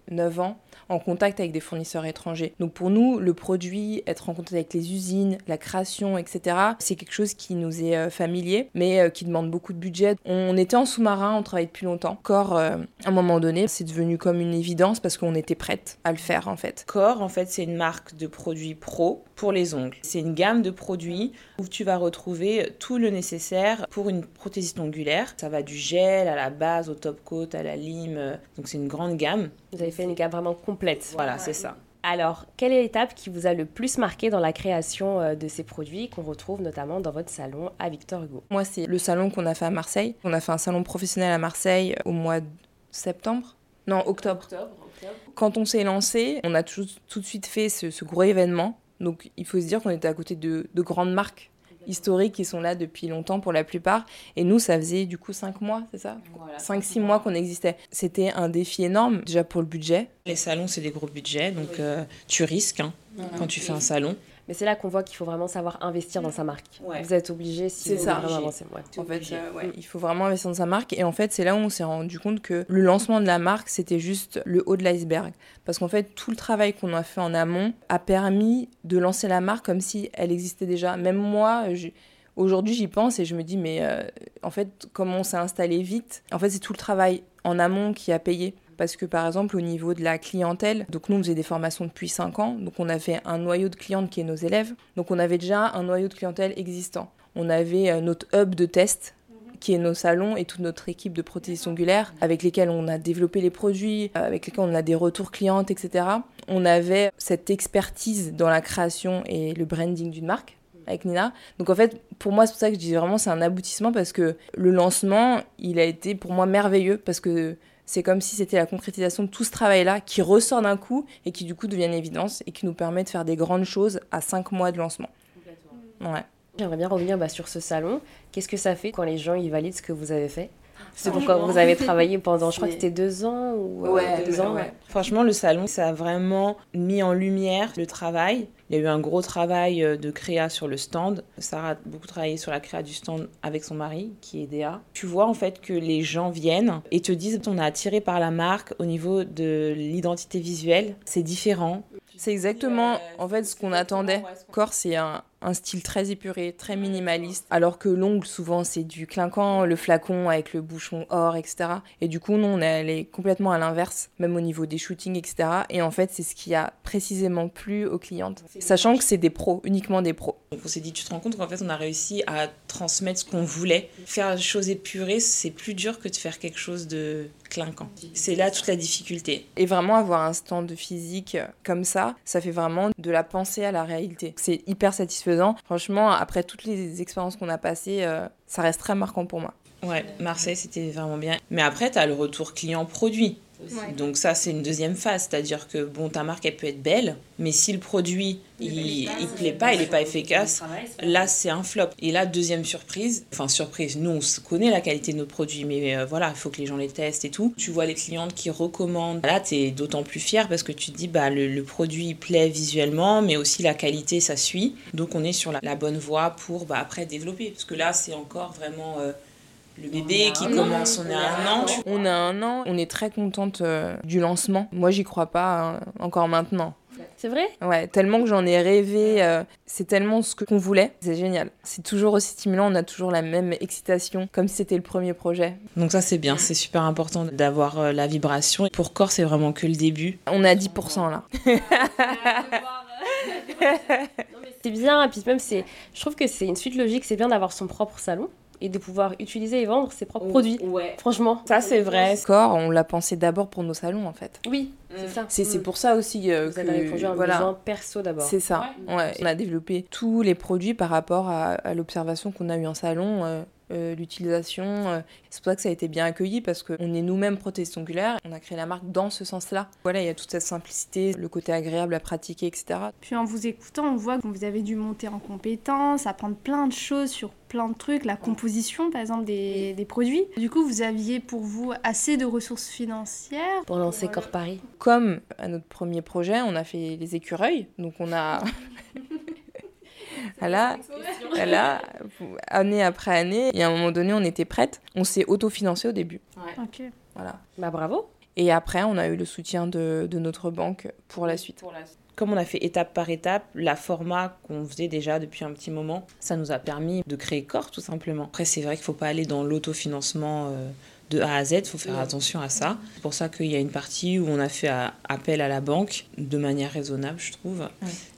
9 ans, en contact avec des fournisseurs étrangers. Donc pour nous, le produit, être en contact avec les usines, la création, etc., c'est quelque chose qui nous est euh, familier, mais euh, qui demande beaucoup de budget. On était en sous-marin, on travaillait depuis longtemps. Corps, euh, à un moment donné, c'est devenu comme une évidence parce qu'on était prête à le faire en fait. Corps, en fait, c'est une marque de produits pro pour les ongles. C'est une gamme de produits où tu vas retrouver tout le nécessaire pour une prothésiste ongulaire. Ça va du gel à la base, au top coat, à la lime. Donc c'est une grande gamme. Vous avez fait une gamme vraiment complète. Voilà, c'est ça. Alors, quelle est l'étape qui vous a le plus marqué dans la création euh, de ces produits qu'on retrouve notamment dans votre salon à Victor Hugo? Moi, c'est le salon qu'on a fait à Marseille. On a fait un salon professionnel à Marseille au mois de septembre Non, octobre. Quand on s'est lancé, on a tout, tout de suite fait ce, ce gros événement. Donc, il faut se dire qu'on était à côté de, de grandes marques historiques qui sont là depuis longtemps pour la plupart. Et nous, ça faisait du coup 5 mois, c'est ça 5-6 mois qu'on existait. C'était un défi énorme, déjà pour le budget. Les salons, c'est des gros budgets, donc euh, tu risques hein, quand tu fais un salon. Mais c'est là qu'on voit qu'il faut vraiment savoir investir dans sa marque. Ouais. Vous êtes obligé si vous ça. voulez vraiment avancer. Ouais. En fait, euh, ouais, il faut vraiment investir dans sa marque. Et en fait, c'est là où on s'est rendu compte que le lancement de la marque, c'était juste le haut de l'iceberg. Parce qu'en fait, tout le travail qu'on a fait en amont a permis de lancer la marque comme si elle existait déjà. Même moi, aujourd'hui, j'y pense et je me dis, mais euh, en fait, comment on s'est installé vite? En fait, c'est tout le travail en amont qui a payé. Parce que par exemple, au niveau de la clientèle, donc nous, on faisait des formations depuis 5 ans. Donc on avait un noyau de clientes qui est nos élèves. Donc on avait déjà un noyau de clientèle existant. On avait euh, notre hub de test qui est nos salons et toute notre équipe de prothésistes ongulaires avec lesquels on a développé les produits, euh, avec lesquels on a des retours clientes, etc. On avait cette expertise dans la création et le branding d'une marque avec Nina. Donc en fait, pour moi, c'est pour ça que je dis vraiment c'est un aboutissement parce que le lancement, il a été pour moi merveilleux parce que c'est comme si c'était la concrétisation de tout ce travail-là qui ressort d'un coup et qui du coup devient une évidence et qui nous permet de faire des grandes choses à 5 mois de lancement. Ouais. J'aimerais bien revenir bah, sur ce salon. Qu'est-ce que ça fait quand les gens y valident ce que vous avez fait? C'est pourquoi vous avez travaillé pendant, je crois que <laughs> c'était deux ans ou euh, deux ans. ouais. Franchement, le salon, ça a vraiment mis en lumière le travail. Il y a eu un gros travail euh, de créa sur le stand. Sarah a beaucoup travaillé sur la créa du stand avec son mari, qui est DA. Tu vois en fait que les gens viennent et te disent on a attiré par la marque au niveau de l'identité visuelle. C'est différent. C'est exactement en fait ce qu'on attendait. Corps, c'est un, style très épuré, très minimaliste, alors que l'ongle, souvent, c'est du clinquant, le flacon avec le bouchon or, etc. Et du coup, nous, on est allé complètement à l'inverse, même au niveau des shootings, etc. Et en fait, c'est ce qui a précisément plu aux clientes, sachant que c'est des pros, uniquement des pros. On s'est dit, tu te rends compte qu'en fait, on a réussi à transmettre ce qu'on voulait. Faire des choses épurées, c'est plus dur que de faire quelque chose de clinquant. C'est là toute la difficulté. Et vraiment avoir un stand physique comme ça, ça fait vraiment de la pensée à la réalité. C'est hyper satisfaisant. Franchement, après toutes les expériences qu'on a passées, euh, ça reste très marquant pour moi. Ouais, Marseille, c'était vraiment bien. Mais après, tu as le retour client produit. Ouais. Donc ça, c'est une deuxième phase. C'est-à-dire que, bon, ta marque, elle peut être belle, mais si le produit, il, il plaît pas, il est pas efficace, là, c'est un flop. Et là, deuxième surprise, enfin surprise, nous, on se connaît la qualité de nos produits, mais euh, voilà, il faut que les gens les testent et tout. Tu vois les clientes qui recommandent. Là, tu es d'autant plus fier parce que tu te dis, bah, le, le produit il plaît visuellement, mais aussi la qualité, ça suit. Donc on est sur la, la bonne voie pour, bah, après, développer. Parce que là, c'est encore vraiment... euh, le bébé qui commence, on est à un an, On a un an, on est très contente euh, du lancement. Moi, j'y crois pas hein, encore maintenant. C'est vrai? Ouais, tellement que j'en ai rêvé, euh, c'est tellement ce que- qu'on voulait, c'est génial. C'est toujours aussi stimulant, on a toujours la même excitation, comme si c'était le premier projet. Donc ça c'est bien, c'est super important d'avoir euh, la vibration. Pour corps c'est vraiment que le début. On est à 10% là. <laughs> <laughs> C'est bien, et puis même, c'est, je trouve que c'est une suite logique, c'est bien d'avoir son propre salon. Et de pouvoir utiliser et vendre ses propres produits. Ouais. Franchement, Ça, c'est vrai. Score, on l'a pensé d'abord pour nos salons en fait. oui, c'est ça. C'est c'est Mm. pour ça aussi euh, Vous avez que répondu à un voilà. besoin perso d'abord. C'est ça. Ouais. On a développé tous les produits par rapport à, à l'observation qu'on a eue en salon, euh, euh, l'utilisation. euh. C'est pour ça que ça a été bien accueilli parce qu'on est nous-mêmes prothésistes ongulaires. On a créé la marque dans ce sens-là. Voilà, il y a toute cette simplicité, le côté agréable à pratiquer, etc. Puis en vous écoutant, on voit que vous avez dû monter en compétences, apprendre plein de choses sur plein de trucs, la composition par exemple des, des produits. Du coup, vous aviez pour vous assez de ressources financières. Pour lancer Corps Paris. Comme à notre premier projet, on a fait les écureuils. Donc on a. <laughs> Voilà, voilà, année après année, et à un moment donné, on était prête. On s'est autofinancé au début. Ok. Voilà. Bah bravo. Et après, on a eu le soutien de, de notre banque pour la suite. Comme on a fait étape par étape, la format qu'on faisait déjà depuis un petit moment, ça nous a permis de créer corps tout simplement. Après, c'est vrai qu'il faut pas aller dans l'autofinancement euh, de A à Z, il faut faire attention à ça. C'est pour ça qu'il y a une partie où on a fait à- appel à la banque de manière raisonnable, je trouve,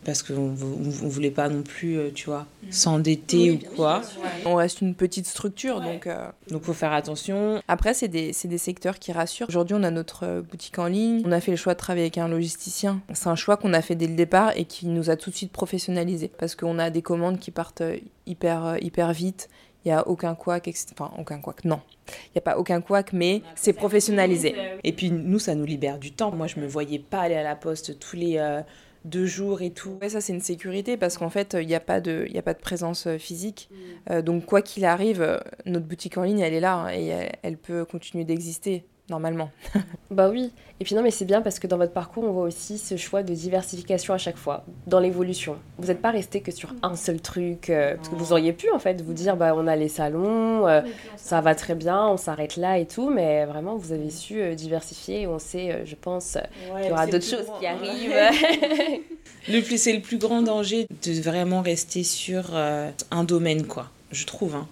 parce qu'on ne voulait pas non plus, euh, tu vois, s'endetter ou quoi. On reste une petite structure, donc euh, Donc, faut faire attention. après, c'est des, c'est des secteurs qui rassurent. Aujourd'hui, on a notre euh, boutique en ligne. On a fait le choix de travailler avec un logisticien. C'est un choix qu'on a fait dès le départ et qui nous a tout de suite professionnalisé parce qu'on a des commandes qui partent euh, hyper, euh, hyper vite. Il n'y a aucun couac, etc. Enfin, aucun couac, non. Il n'y a pas aucun couac, mais c'est professionnalisé. Et puis, nous, ça nous libère du temps. Moi, je me voyais pas aller à la poste tous les euh, deux jours et tout. Ouais, ça c'est une sécurité parce qu'en fait il n'y a, pas de- il y a pas de présence euh, physique. Euh, donc quoi qu'il arrive, notre boutique en ligne elle est là hein, et elle, elle peut continuer d'exister normalement. <laughs> Bah oui. Et puis non, mais c'est bien parce que dans votre parcours, on voit aussi ce choix de diversification à chaque fois, dans l'évolution. Vous n'êtes pas resté que sur un seul truc, euh, parce que vous auriez pu en fait vous dire, bah on a les salons, euh, ça va très bien, on s'arrête là et tout, mais vraiment vous avez su euh, diversifier et on sait, euh, je pense, qu'il y aura d'autres choses qui arrivent. <laughs> Le plus, c'est le plus grand danger de vraiment rester sur euh, un domaine, quoi. Je trouve. hein.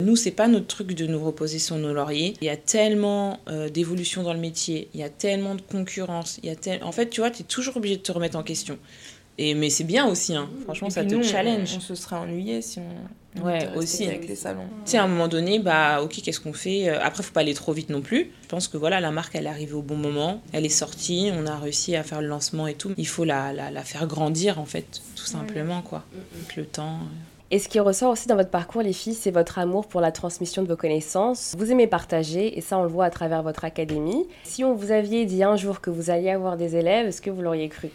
Nous, c'est pas notre truc de nous reposer sur nos lauriers. Il y a tellement euh, d'évolution dans le métier, il y a tellement de concurrence. Il y a tel... En fait, tu vois, tu es toujours obligé de te remettre en question. Et, mais c'est bien aussi, hein. franchement, Et ça te nous, on- challenge. On, se serait ennuyé si on, on Ouais, aussi. avec les salons. Tu sais, à un moment donné, bah, ok, qu'est-ce qu'on fait? Euh, Après, faut pas aller trop vite non plus. Je pense que voilà, la marque, elle est arrivée au bon moment. Elle est sortie, on a réussi à faire le lancement et tout. Il faut la, la, la faire grandir, en fait, tout simplement, quoi. Avec le temps. Et ce qui ressort aussi dans votre parcours, les filles, c'est votre amour pour la transmission de vos connaissances. Vous aimez partager, et ça, on le voit à travers votre académie. Si on vous aviez dit un jour que vous alliez avoir des élèves, est-ce que vous l'auriez cru?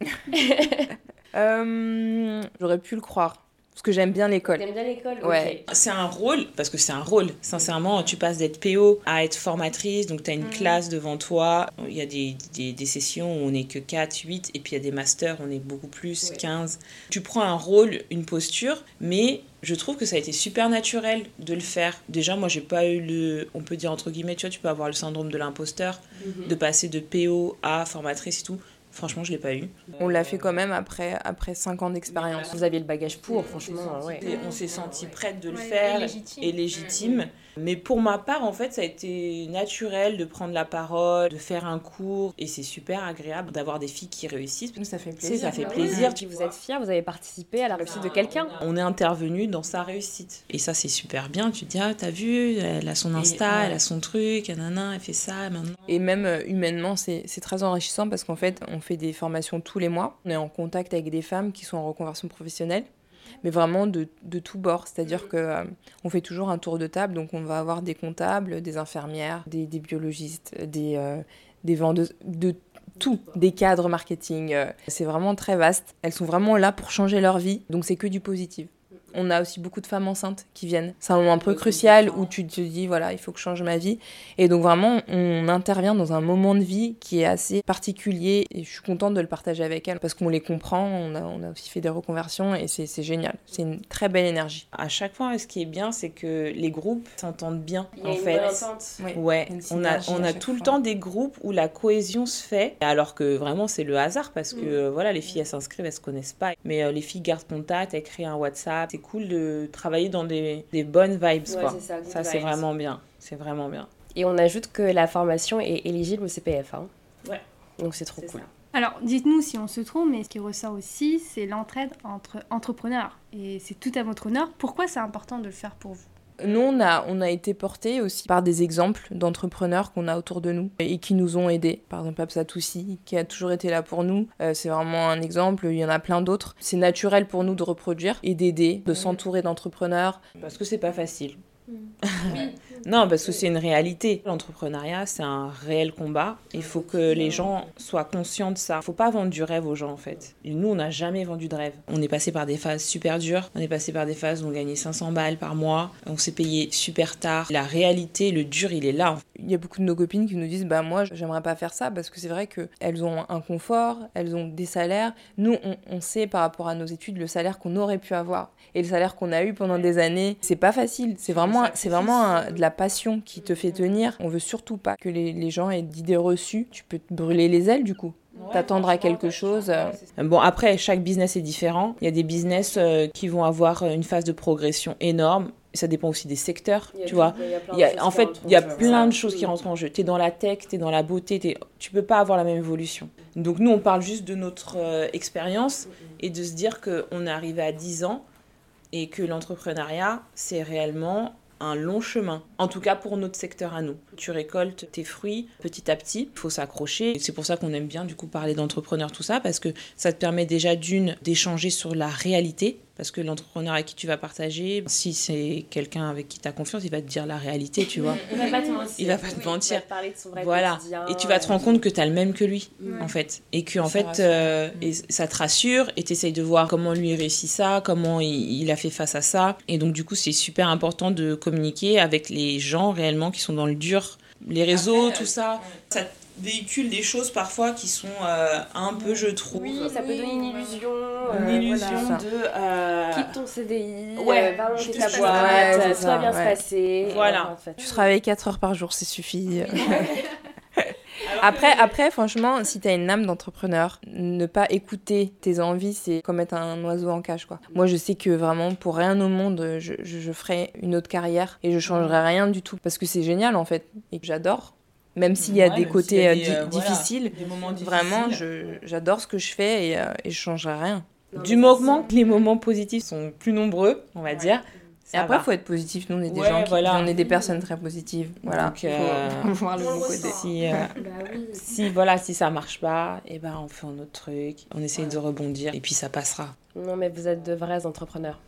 <laughs> Euh, J'aurais pu le croire parce que j'aime bien l'école. T'aimes bien l'école Ouais. C'est un rôle, parce que c'est un rôle. Sincèrement, tu passes d'être PO à être formatrice, donc tu as une classe devant toi. Il y a des, des, des sessions où on n'est que 4, 8, et puis il y a des masters où on est beaucoup plus, Ouais. 15. Tu prends un rôle, une posture, mais je trouve que ça a été super naturel de le faire. Déjà, moi, j'ai pas eu le. On peut dire entre guillemets, tu vois, tu peux avoir le syndrome de l'imposteur, de passer de PO à formatrice et tout. Franchement, je l'ai pas eu. On l'a fait quand même après après cinq ans d'expérience. Vous aviez le bagage pour, franchement, ouais. Et on s'est senti prête de le Ouais, faire et légitime. et légitime. Mais pour ma part, en fait, ça a été naturel de prendre la parole, de faire un cours. Et c'est super agréable d'avoir des filles qui réussissent. Ça fait plaisir. ça fait Bah plaisir. oui, vous êtes fiers, vous avez participé à la réussite de quelqu'un. On est intervenu dans sa réussite. Et ça, c'est super bien. Tu te dis, ah, t'as vu, elle a son Insta, ouais. elle a son truc, nanana, elle fait ça maintenant. Et même euh, humainement, c'est c'est très enrichissant parce qu'en fait, on fait des formations tous les mois. On est en contact avec des femmes qui sont en reconversion professionnelle, mais vraiment de, de tous bords. C'est-à-dire que euh, on fait toujours un tour de table, donc on va avoir des comptables, des infirmières, des, des biologistes, des, euh, des vendeuses, de tout, des cadres marketing. euh, C'est vraiment très vaste. Elles sont vraiment là pour changer leur vie, donc c'est que du positif. On a aussi beaucoup de femmes enceintes qui viennent. C'est un moment un peu crucial où tu te dis, voilà, il faut que je change ma vie. Et donc vraiment, on intervient dans un moment de vie qui est assez particulier et je suis contente de le partager avec elles parce qu'on les comprend, on a, on a aussi fait des reconversions et c'est génial. C'est une très belle énergie. À chaque fois, ce qui est bien, c'est que les groupes s'entendent bien, Il y a en une fait. bonne entente. Ouais, Une on a, on tout le temps des groupes où la cohésion se fait, alors que vraiment c'est le hasard parce que euh, voilà, les filles elles s'inscrivent, elles se connaissent pas. Mais euh, les filles gardent contact, elles créent un WhatsApp. C'est cool de travailler dans des, des bonnes vibes, Ouais, quoi. c'est ça, c'est vraiment bien. C'est vraiment bien. Et on ajoute que la formation est éligible au CPF. hein. Ouais. Donc c'est trop cool. Alors, dites-nous si on se trompe, mais ce qui ressort aussi, c'est l'entraide entre entrepreneurs. Et c'est tout à votre honneur. Pourquoi c'est important de le faire pour vous? Nous, on a, on a été portés aussi par des exemples d'entrepreneurs qu'on a autour de nous et qui nous ont aidés. Par exemple, Absatoussi, qui a toujours été là pour nous. Euh, c'est vraiment un exemple. Il y en a plein d'autres. C'est naturel pour nous de reproduire et d'aider, de s'entourer d'entrepreneurs. Parce que c'est pas facile. <laughs> non, parce que c'est une réalité. L'entrepreneuriat, c'est un réel combat. Il faut que les gens soient conscients de ça. Il faut pas vendre du rêve aux gens, en fait. Et nous, on n'a jamais vendu de rêve. On est passé par des phases super dures. On est passé par des phases où on gagnait 500 balles par mois. On s'est payé super tard. La réalité, le dur, il est là. Il y a beaucoup de nos copines qui nous disent Bah, moi, j'aimerais pas faire ça parce que c'est vrai qu'elles ont un confort, elles ont des salaires. Nous, on, on sait par rapport à nos études le salaire qu'on aurait pu avoir et le salaire qu'on a eu pendant des années. C'est pas facile. C'est vraiment, c'est vraiment de la passion qui te fait tenir. On veut surtout pas que les, les gens aient d'idées reçues. Tu peux te brûler les ailes du coup. T'attendre à quelque chose. euh, Bon, après, chaque business est différent. Il y a des business euh, qui vont avoir une phase de progression énorme. Ça dépend aussi des secteurs, tu vois. En fait, il y a plein de choses qui rentrent en jeu. Tu es dans la tech, tu es dans la beauté, t'es- tu peux pas avoir la même évolution. Donc nous, on parle juste de notre euh, expérience et de se dire qu'on est arrivé à 10 ans et que l'entrepreneuriat, c'est réellement un long chemin. En tout cas pour notre secteur à nous. Tu récoltes tes fruits petit à petit, il faut s'accrocher. C'est pour ça qu'on aime bien du coup parler d'entrepreneur, tout ça, parce que ça te permet déjà d'une d'échanger sur la réalité. Parce que l'entrepreneur avec qui tu vas partager, si c'est quelqu'un avec qui tu as confiance, il va te dire la réalité, tu vois. Il va pas te mentir. Il va pas te mentir. Il va te parler de son vrai Voilà. quotidien. Et tu vas te rendre compte que tu as le même que lui, en fait. Et que, en Ça fait, rassure. euh, et ça te rassure et tu essayes de voir comment lui réussit ça, comment il, il a fait face à ça. Et donc, du coup, c'est super important de communiquer avec les gens réellement qui sont dans le dur. Les réseaux, Après, tout ça, ça véhicule des choses parfois qui sont euh, un peu, je trouve, Oui, ça peut donner une illusion. une euh, illusion voilà. ça. de. euh, Quitte ton CDI, Ouais, euh, va monter ta boîte, tout va ça, bien se passer. Voilà. euh, en fait. Tu travailles 4 heures par jour, c'est suffit. <laughs> Après, après, franchement, si t'as une âme d'entrepreneur, ne pas écouter tes envies, c'est comme être un oiseau en cage, quoi. Moi, je sais que vraiment, pour rien au monde, je, je, je ferai une autre carrière et je changerai rien du tout parce que c'est génial, en fait, et que j'adore. Même s'il y a Ouais, des côtés a euh, des, di- euh, voilà, difficiles, des vraiment, j'adore ce que je fais et, euh, et je changerai rien. Non, Du moment que les moments positifs sont plus nombreux, on va dire. Et après, il faut être positif. Nous, on est des Ouais, gens qui, voilà. on est des personnes très positives. Voilà. Donc, euh, faut <laughs> voir le on bon côté. Si, euh, Bah oui. si voilà, si ça marche pas, et ben on fait un autre truc, on essaye de rebondir et puis ça passera. Non, mais vous êtes de vrais entrepreneurs.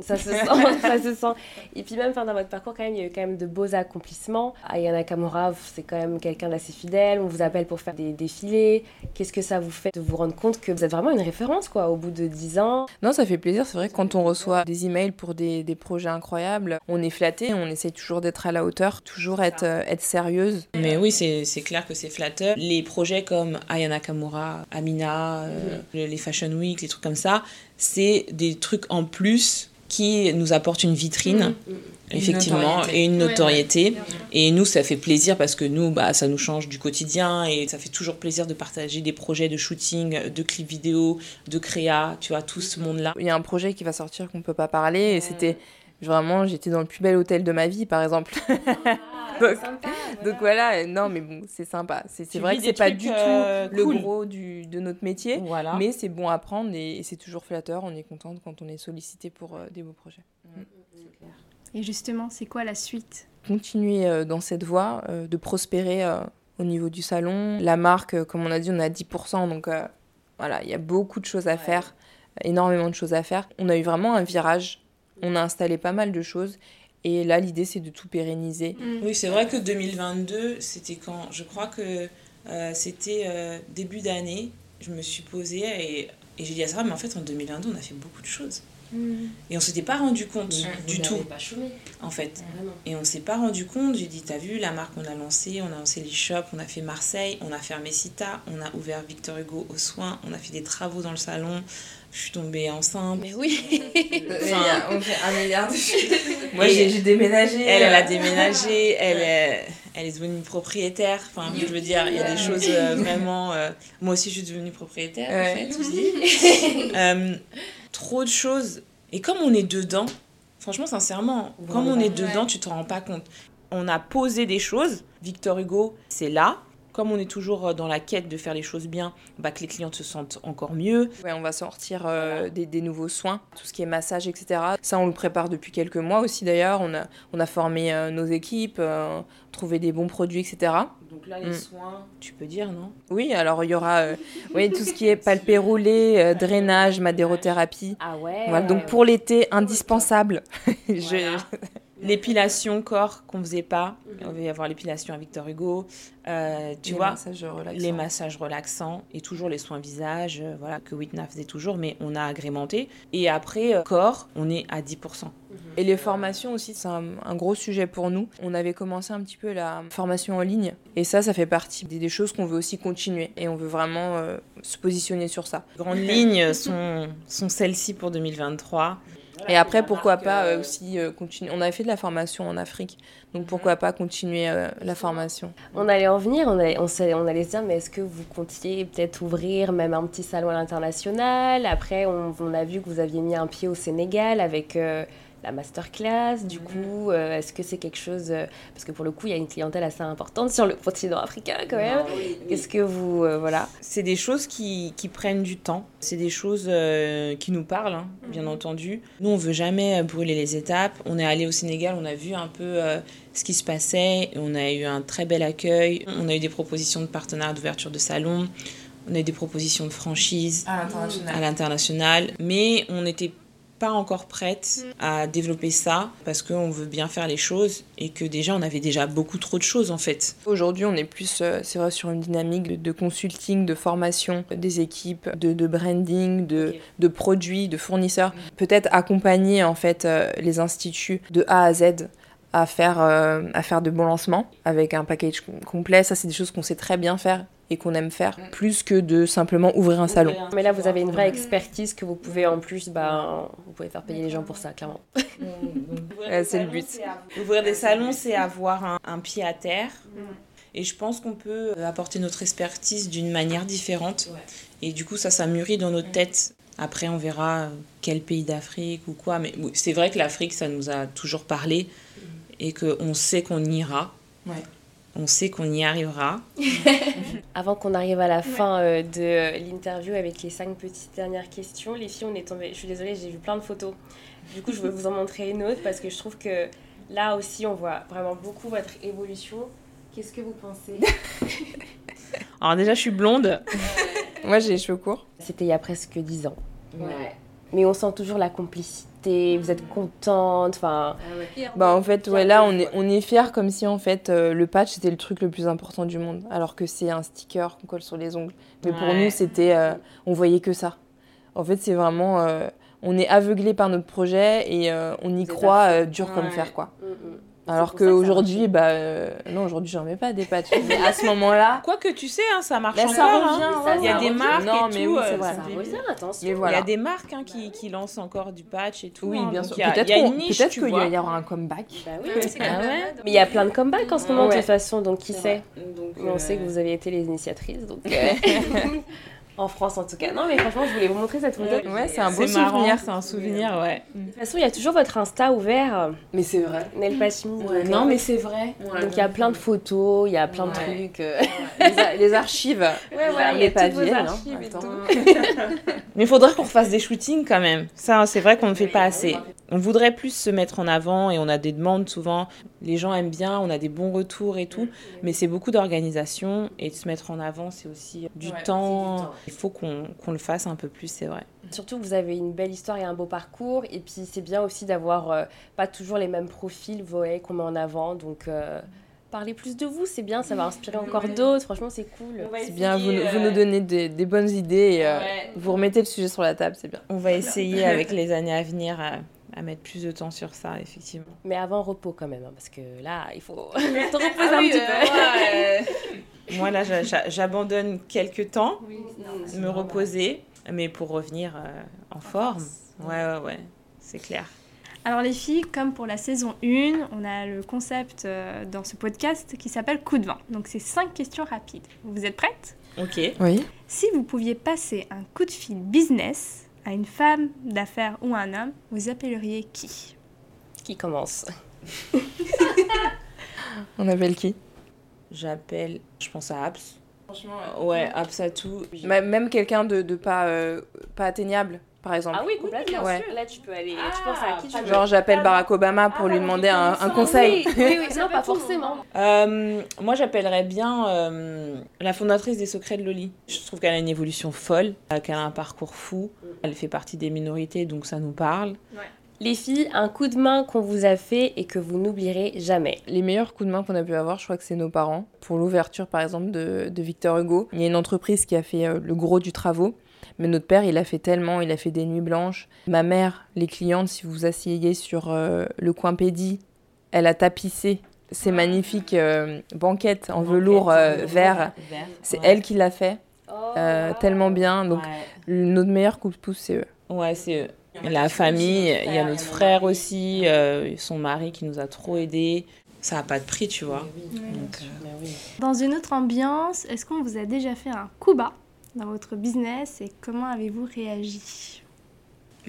Ça se sent, <laughs> ça se sent. Et puis même, enfin, dans votre parcours, quand même, il y a eu quand même de beaux accomplissements. Ayana Kamura, c'est quand même quelqu'un d'assez fidèle. On vous appelle pour faire des défilés. Qu'est-ce que ça vous fait de vous rendre compte que vous êtes vraiment une référence, quoi, au bout de 10 ans? Non, ça fait plaisir. C'est vrai que quand on reçoit des emails pour des, des projets incroyables, on est flatté, on essaye toujours d'être à la hauteur, toujours être, euh, être sérieuse. Mais oui, c'est c'est clair que c'est flatteur. Les projets comme Ayana Kamura, Amina, euh, les Fashion Week, les trucs comme ça, c'est des trucs en plus qui nous apportent une vitrine. Effectivement, et une notoriété. Et nous, ça fait plaisir parce que nous, bah, ça nous change du quotidien et ça fait toujours plaisir de partager des projets de shooting, de clips vidéo, de créa, tu vois, tout ce monde-là. Il y a un projet qui va sortir qu'on peut pas parler et c'était vraiment, j'étais dans le plus bel hôtel de ma vie, par exemple. <laughs> Donc- Donc voilà, euh, non, mais bon, c'est sympa. C'est vrai que c'est pas du euh, tout le cool. gros du, de notre métier. Voilà. Mais c'est bon à prendre et, et c'est toujours flatteur. On est contente quand on est sollicité pour euh, des beaux projets. Et justement, c'est quoi la suite? Continuer euh, dans cette voie, euh, de prospérer euh, au niveau du salon. La marque, euh, comme on a dit, on a 10%, donc euh, voilà, il y a beaucoup de choses à faire, énormément de choses à faire. On a eu vraiment un virage, on a installé pas mal de choses, et là, l'idée, c'est de tout pérenniser. Oui, c'est vrai que 2022, c'était quand Je crois que euh, c'était euh, début d'année. Je me suis posée et, et j'ai dit à Sarah, mais en fait, en 2022, on a fait beaucoup de choses. Et on s'était pas rendu compte du tout, pas chômé, en fait. vraiment. Et on s'est pas rendu compte. J'ai dit, t'as vu la marque qu'on a lancée On a lancé l'e-shop, on a fait Marseille, on a fermé Cita, on a ouvert Victor Hugo aux soins, on a fait des travaux dans le salon. Je suis tombée enceinte. Mais oui Enfin, on fait un milliard de choses. Moi, j'ai déménagé. Elle, elle a déménagé, elle est, elle est devenue propriétaire. Enfin, je veux dire, il y a des choses euh, vraiment. euh, moi aussi, je suis devenue propriétaire, en fait, aussi. <laughs> Euh, trop de choses. Et comme on est dedans, franchement, sincèrement, comme on est dedans, tu te rends pas compte. On a posé des choses. Victor Hugo, c'est là. Comme on est toujours dans la quête de faire les choses bien, bah, que les clientes se sentent encore mieux. Ouais, on va sortir euh, des, des nouveaux soins, tout ce qui est massage, etc. Ça, on le prépare depuis quelques mois aussi d'ailleurs. On a, on a formé euh, nos équipes, euh, trouvé des bons produits, etc. Donc là, les Mm. soins, tu peux dire, non? Oui, alors il y aura euh, oui, tout ce qui est <laughs> palpé roulé, euh, drainage, madérothérapie. Ah ouais. Voilà, donc pour l'été, indispensable. <laughs> Je-. <laughs> L'épilation corps qu'on faisait pas. On va y avoir l'épilation à Victor Hugo. Euh, tu les vois, massages relaxants. les massages relaxants et toujours les soins visage, euh, voilà, que Whitna faisait toujours, mais on a agrémenté. Et après, euh, corps, on est à 10%. Et les formations aussi, c'est un, un gros sujet pour nous. On avait commencé un petit peu la formation en ligne. Et ça, ça fait partie des, des choses qu'on veut aussi continuer. Et on veut vraiment euh, se positionner sur ça. Les grandes lignes sont, sont celles-ci pour 2023. Et après, pourquoi pas euh, aussi euh, continuer. On avait fait de la formation en Afrique. Donc pourquoi pas continuer euh, la formation. On allait en venir, on allait, on, allait se dire, mais est-ce que vous comptiez peut-être ouvrir même un petit salon à l'international? Après, on, on a vu que vous aviez mis un pied au Sénégal avec euh, la masterclass. Du coup, euh, est-ce que c'est quelque chose... euh, parce que pour le coup, il y a une clientèle assez importante sur le <laughs> continent africain quand même. Est-ce que vous... euh, voilà. C'est des choses qui, qui prennent du temps. C'est des choses euh, qui nous parlent, hein, bien entendu. Nous, on veut jamais brûler les étapes. On est allé au Sénégal, on a vu un peu euh, ce qui se passait. On a eu un très bel accueil. On a eu des propositions de partenariat d'ouverture de salon. On a eu des propositions de franchise À à l'international. Mais on n'était pas encore prête à développer ça parce qu'on veut bien faire les choses et que déjà, on avait déjà beaucoup trop de choses en fait. Aujourd'hui, on est plus, euh, c'est vrai, sur une dynamique de, consulting, de formation des équipes, de, de branding, de, de produits, de fournisseurs. Peut-être accompagner en fait euh, les instituts de A à Z à faire, euh, à faire de bons lancements avec un package com- complet. Ça, c'est des choses qu'on sait très bien faire et qu'on aime faire, plus que de simplement ouvrir un salon. Mais là, vous avez une vraie expertise que vous pouvez en plus... Ben, vous pouvez faire payer les gens pour ça, clairement. Ouais, c'est le but. Ouvrir des salons, c'est avoir un, un pied à terre. Et je pense qu'on peut apporter notre expertise d'une manière différente. Et du coup, ça, ça mûrit dans notre tête. Après, on verra quel pays d'Afrique ou quoi. Mais c'est vrai que l'Afrique, ça nous a toujours parlé. Et qu'on sait qu'on ira. Ouais. On sait qu'on y arrivera. <laughs> Avant qu'on arrive à la fin euh, de euh, l'interview avec les cinq petites dernières questions, les filles, on est tombé. Je suis désolée, j'ai vu plein de photos. Du coup, je vais vous en montrer une autre parce que je trouve que là aussi, on voit vraiment beaucoup votre évolution. Qu'est-ce que vous pensez? <laughs> Alors déjà, je suis blonde. Moi, j'ai les cheveux courts. C'était il y a presque dix ans. Mais on sent toujours la complicité, vous êtes contente, enfin... Bah en fait, ouais, là, on est, on est fiers comme si en fait euh, le patch c'était le truc le plus important du monde, alors que c'est un sticker qu'on colle sur les ongles. Mais pour nous, c'était, euh, on voyait que ça. En fait, c'est vraiment, euh, on est aveuglé par notre projet et on y croit dur comme fer, quoi. mm, mm. Alors qu'aujourd'hui, bah euh, non, aujourd'hui, j'en mets pas des patchs. Mais à ce moment-là, <laughs> Quoi que tu sais, hein, ça marche Bah, encore. ça hein. revient, Il y a ça des revient. marques Non, et mais tout. oui, euh, c'est vrai. Ça revient, attention. mais Il y voilà. a des marques hein, qui, qui lancent encore du patch et tout. Oui, bien Donc, sûr. il y a- Peut-être qu'il y aura un comeback. Bah oui. Ah ouais. Mais il y a plein de comebacks en ce moment de toute façon, donc qui sait Donc, Mais on euh, sait que vous avez été les initiatrices, donc... <laughs> <laughs> euh, en France en tout cas. Non mais franchement, je voulais vous montrer cette photo. Ouais, c'est un beau souvenir. c'est un souvenir, ouais. De toute façon, il y a toujours votre Insta ouvert, Mais c'est vrai. Nel Pachmi. donc, Non, euh, mais c'est vrai. Donc il y a plein de photos, il y a plein de trucs. euh. <laughs> les, archives. Ouais, voilà, il y les a toutes vos papiers, hein. archives et tout. <laughs> Mais il faudrait qu'on fasse des shootings quand même. Ça, c'est vrai qu'on ne fait pas assez. On voudrait plus se mettre en avant et on a des demandes souvent. Les gens aiment bien, on a des bons retours et tout. Mais c'est beaucoup d'organisation et de se mettre en avant, c'est aussi du, Ouais, temps. c'est du temps. Il faut qu'on qu'on le fasse un peu plus, c'est vrai. Surtout, vous avez une belle histoire et un beau parcours. Et puis, c'est bien aussi d'avoir euh, pas toujours les mêmes profils, vous voyez, qu'on met en avant. Donc, euh, parlez plus de vous, c'est bien, ça va inspirer encore d'autres. Franchement, c'est cool. C'est bien, vous, nous- vous nous donnez des, des bonnes idées et euh, Ouais. vous remettez le sujet sur la table, c'est bien. On va essayer avec les années à venir à mettre plus de temps sur ça, effectivement. Mais avant, repos quand même, hein, parce que là, il faut <laughs> te reposer un petit peu. <laughs> Moi, là, j'a- j'a- j'abandonne quelques temps, me reposer, mais pour revenir euh, en forme. Ouais, ouais, ouais, c'est clair. Alors les filles, comme pour la saison 1, on a le concept euh, dans ce podcast qui s'appelle coup de vent. Donc c'est 5 questions rapides. Vous êtes prêtes? Ok. Oui. Si vous pouviez passer un coup de fil business à une femme d'affaires ou un homme, vous appelleriez qui? Qui commence? <laughs> On appelle qui? J'appelle, je pense à Abs. Franchement, Ouais, Abs à tout. Même quelqu'un de, de pas, euh, pas atteignable, par exemple. Ah oui, complètement. Ouais. Là, tu peux aller. tu penses à qui tu veux Genre, j'appelle Barack Obama pour lui demander un, un conseil. Oui, oui, oui, non, pas forcément. Euh, moi, j'appellerais bien euh, la fondatrice des Secrets de Loli. Je trouve qu'elle a une évolution folle, euh, qu'elle a un parcours fou. Elle fait partie des minorités, donc ça nous parle. Les filles, un coup de main qu'on vous a fait et que vous n'oublierez jamais. Les meilleurs coups de main qu'on a pu avoir, je crois que c'est nos parents. Pour l'ouverture, par exemple, de, de Victor Hugo, il y a une entreprise qui a fait le gros du travaux. Mais notre père, il a fait tellement, il a fait des nuits blanches. Ma mère, les clientes, si vous vous asseyez sur euh, le coin pédi, elle a tapissé ces magnifiques euh, banquettes en velours euh, vert. C'est elle qui l'a fait, euh, tellement bien. Donc, notre meilleur coup de pouce, c'est eux. Ouais, c'est eux. La famille, il y a notre frère aussi, euh, son mari qui nous a trop aidés. Ça n'a pas de prix, tu vois. Donc, euh, Dans une autre ambiance, est-ce qu'on vous a déjà fait un coup bas dans votre business et comment avez-vous réagi?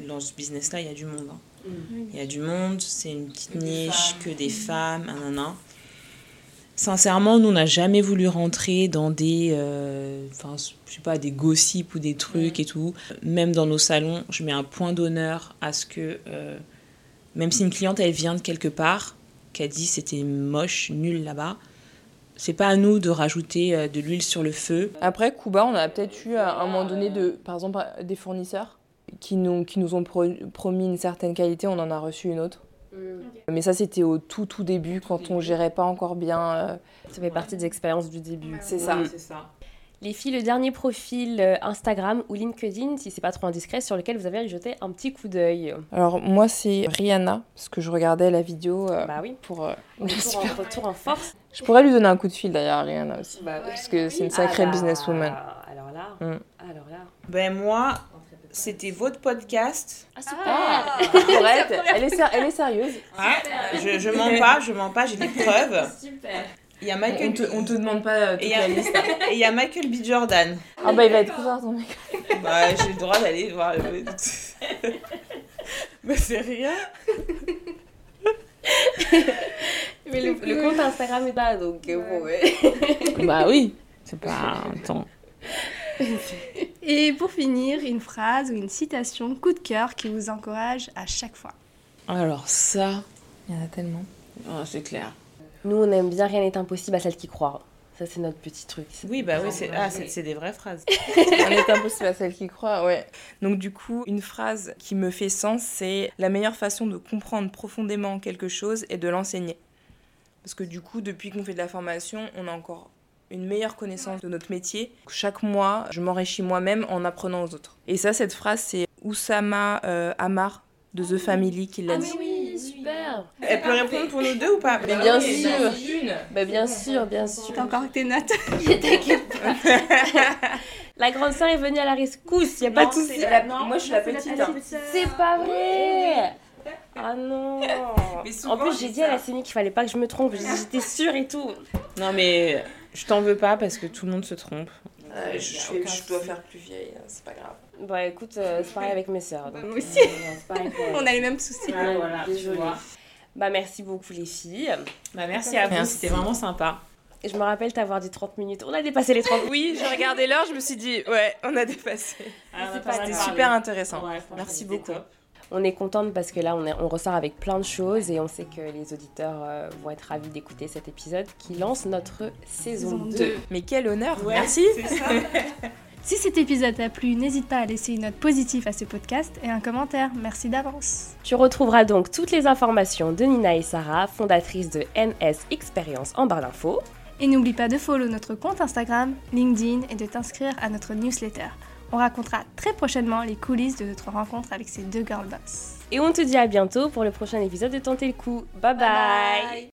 Dans ce business-là, il y a du monde. hein. Il y a du monde, c'est une petite niche, que des femmes, nanana. Sincèrement, nous, on n'a jamais voulu rentrer dans des, euh, enfin, je sais pas, des gossips ou des trucs et tout. Même dans nos salons, je mets un point d'honneur à ce que, euh, même si une cliente, elle vient de quelque part, qu'elle dit c'était moche, nul là-bas, c'est pas à nous de rajouter euh, de l'huile sur le feu. Après, Kuba, on a peut-être eu à un moment donné, de, par exemple, des fournisseurs qui nous, qui nous ont pro- promis une certaine qualité, on en a reçu une autre. Mais ça, c'était au tout, tout début, quand on gérait pas encore bien. euh, Ça fait partie des expériences du début. C'est ça. Les filles, le dernier profil euh, Instagram ou LinkedIn, si c'est pas trop indiscret, sur lequel vous avez jeté un petit coup d'œil. Alors, moi, c'est Rihanna, parce que je regardais la vidéo euh, Bah oui. pour. euh, <laughs> Retour en, retour en force. Je pourrais lui donner un coup de fil d'ailleurs à Rihanna aussi. Bah, Parce que c'est une sacrée Ah bah, businesswoman. Alors là, Mm. alors là. Ben moi, c'était votre podcast. Ah super <laughs> Arrête, elle est, ser- elle est sérieuse. Ah, je, je mens pas, je mens pas, j'ai des <laughs> preuves. Super Il y a On Michael, te, on te demande pas euh, toute et il y a- la liste. <laughs> et il y a Michael B. Jordan. Ah bah il va être content ton mec. Bah, j'ai le droit d'aller voir le. Mais <laughs> c'est rien. <laughs> Mais le, le compte Instagram est là, donc euh, bon, ouais. Bah oui, c'est pas. Attends. Et pour finir, une phrase ou une citation coup de cœur qui vous encourage à chaque fois. Alors ça, Il y en a tellement. oh, c'est clair. Nous, on aime bien Rien n'est impossible à celle qui croit. Ça, c'est notre petit truc. Oui, bah oui, c'est ah, des vraies phrases. <laughs> On est impossible à celle qui croit, ouais. Donc du coup, une phrase qui me fait sens, c'est la meilleure façon de comprendre profondément quelque chose est de l'enseigner. Parce que du coup, depuis qu'on fait de la formation, on a encore une meilleure connaissance de notre métier. Chaque mois, je m'enrichis moi-même en apprenant aux autres. Et ça, cette phrase, c'est Oussama euh, Amar de The Family qui l'a dit. oui, Elle peut répondre pour nous deux ou pas Mais bien sûr Bah bien sûr, bien sûr T'as encore tes notes <laughs> T'inquiète <laughs> pas La grande sœur est venue à la rescousse, y a pas de souci Moi, je suis la petite. hein. C'est pas vrai Ah non <laughs> Mais souvent, En plus, j'ai dit à la Céline qu'il fallait pas que je me trompe. J'étais sûre et tout. Non, mais je t'en veux pas parce que tout le monde se trompe. Euh, je, je- je dois faire plus vieille, hein, c'est pas grave. Bah écoute, euh, c'est pareil avec mes sœurs. donc, Moi aussi. euh. On a les mêmes soucis. Ouais, voilà, vois. Bah merci beaucoup les filles. Bah merci à vous, c'était vraiment sympa. Et je me rappelle t'avoir dit 30 minutes. On a dépassé les 30 minutes. <laughs> Oui, j'ai regardé l'heure, je me suis dit, ouais, on a dépassé. c'est pas C'était super intéressant. Ouais, Merci beaucoup. top. On est contente parce que là, on, est- on ressort avec plein de choses et on sait que les auditeurs euh, vont être ravis d'écouter cet épisode qui lance notre saison Saison 2. deux. Mais quel honneur, Ouais, merci. <laughs> Si cet épisode t'a plu, n'hésite pas à laisser une note positive à ce podcast et un commentaire. Merci d'avance. Tu retrouveras donc toutes les informations de Nina et Sarah, fondatrices de NS Experience en barre d'infos. Et n'oublie pas de follow notre compte Instagram, LinkedIn et de t'inscrire à notre newsletter. On racontera très prochainement les coulisses de notre rencontre avec ces deux girl boss. Et on te dit à bientôt pour le prochain épisode de Tenter le coup. bye, bye.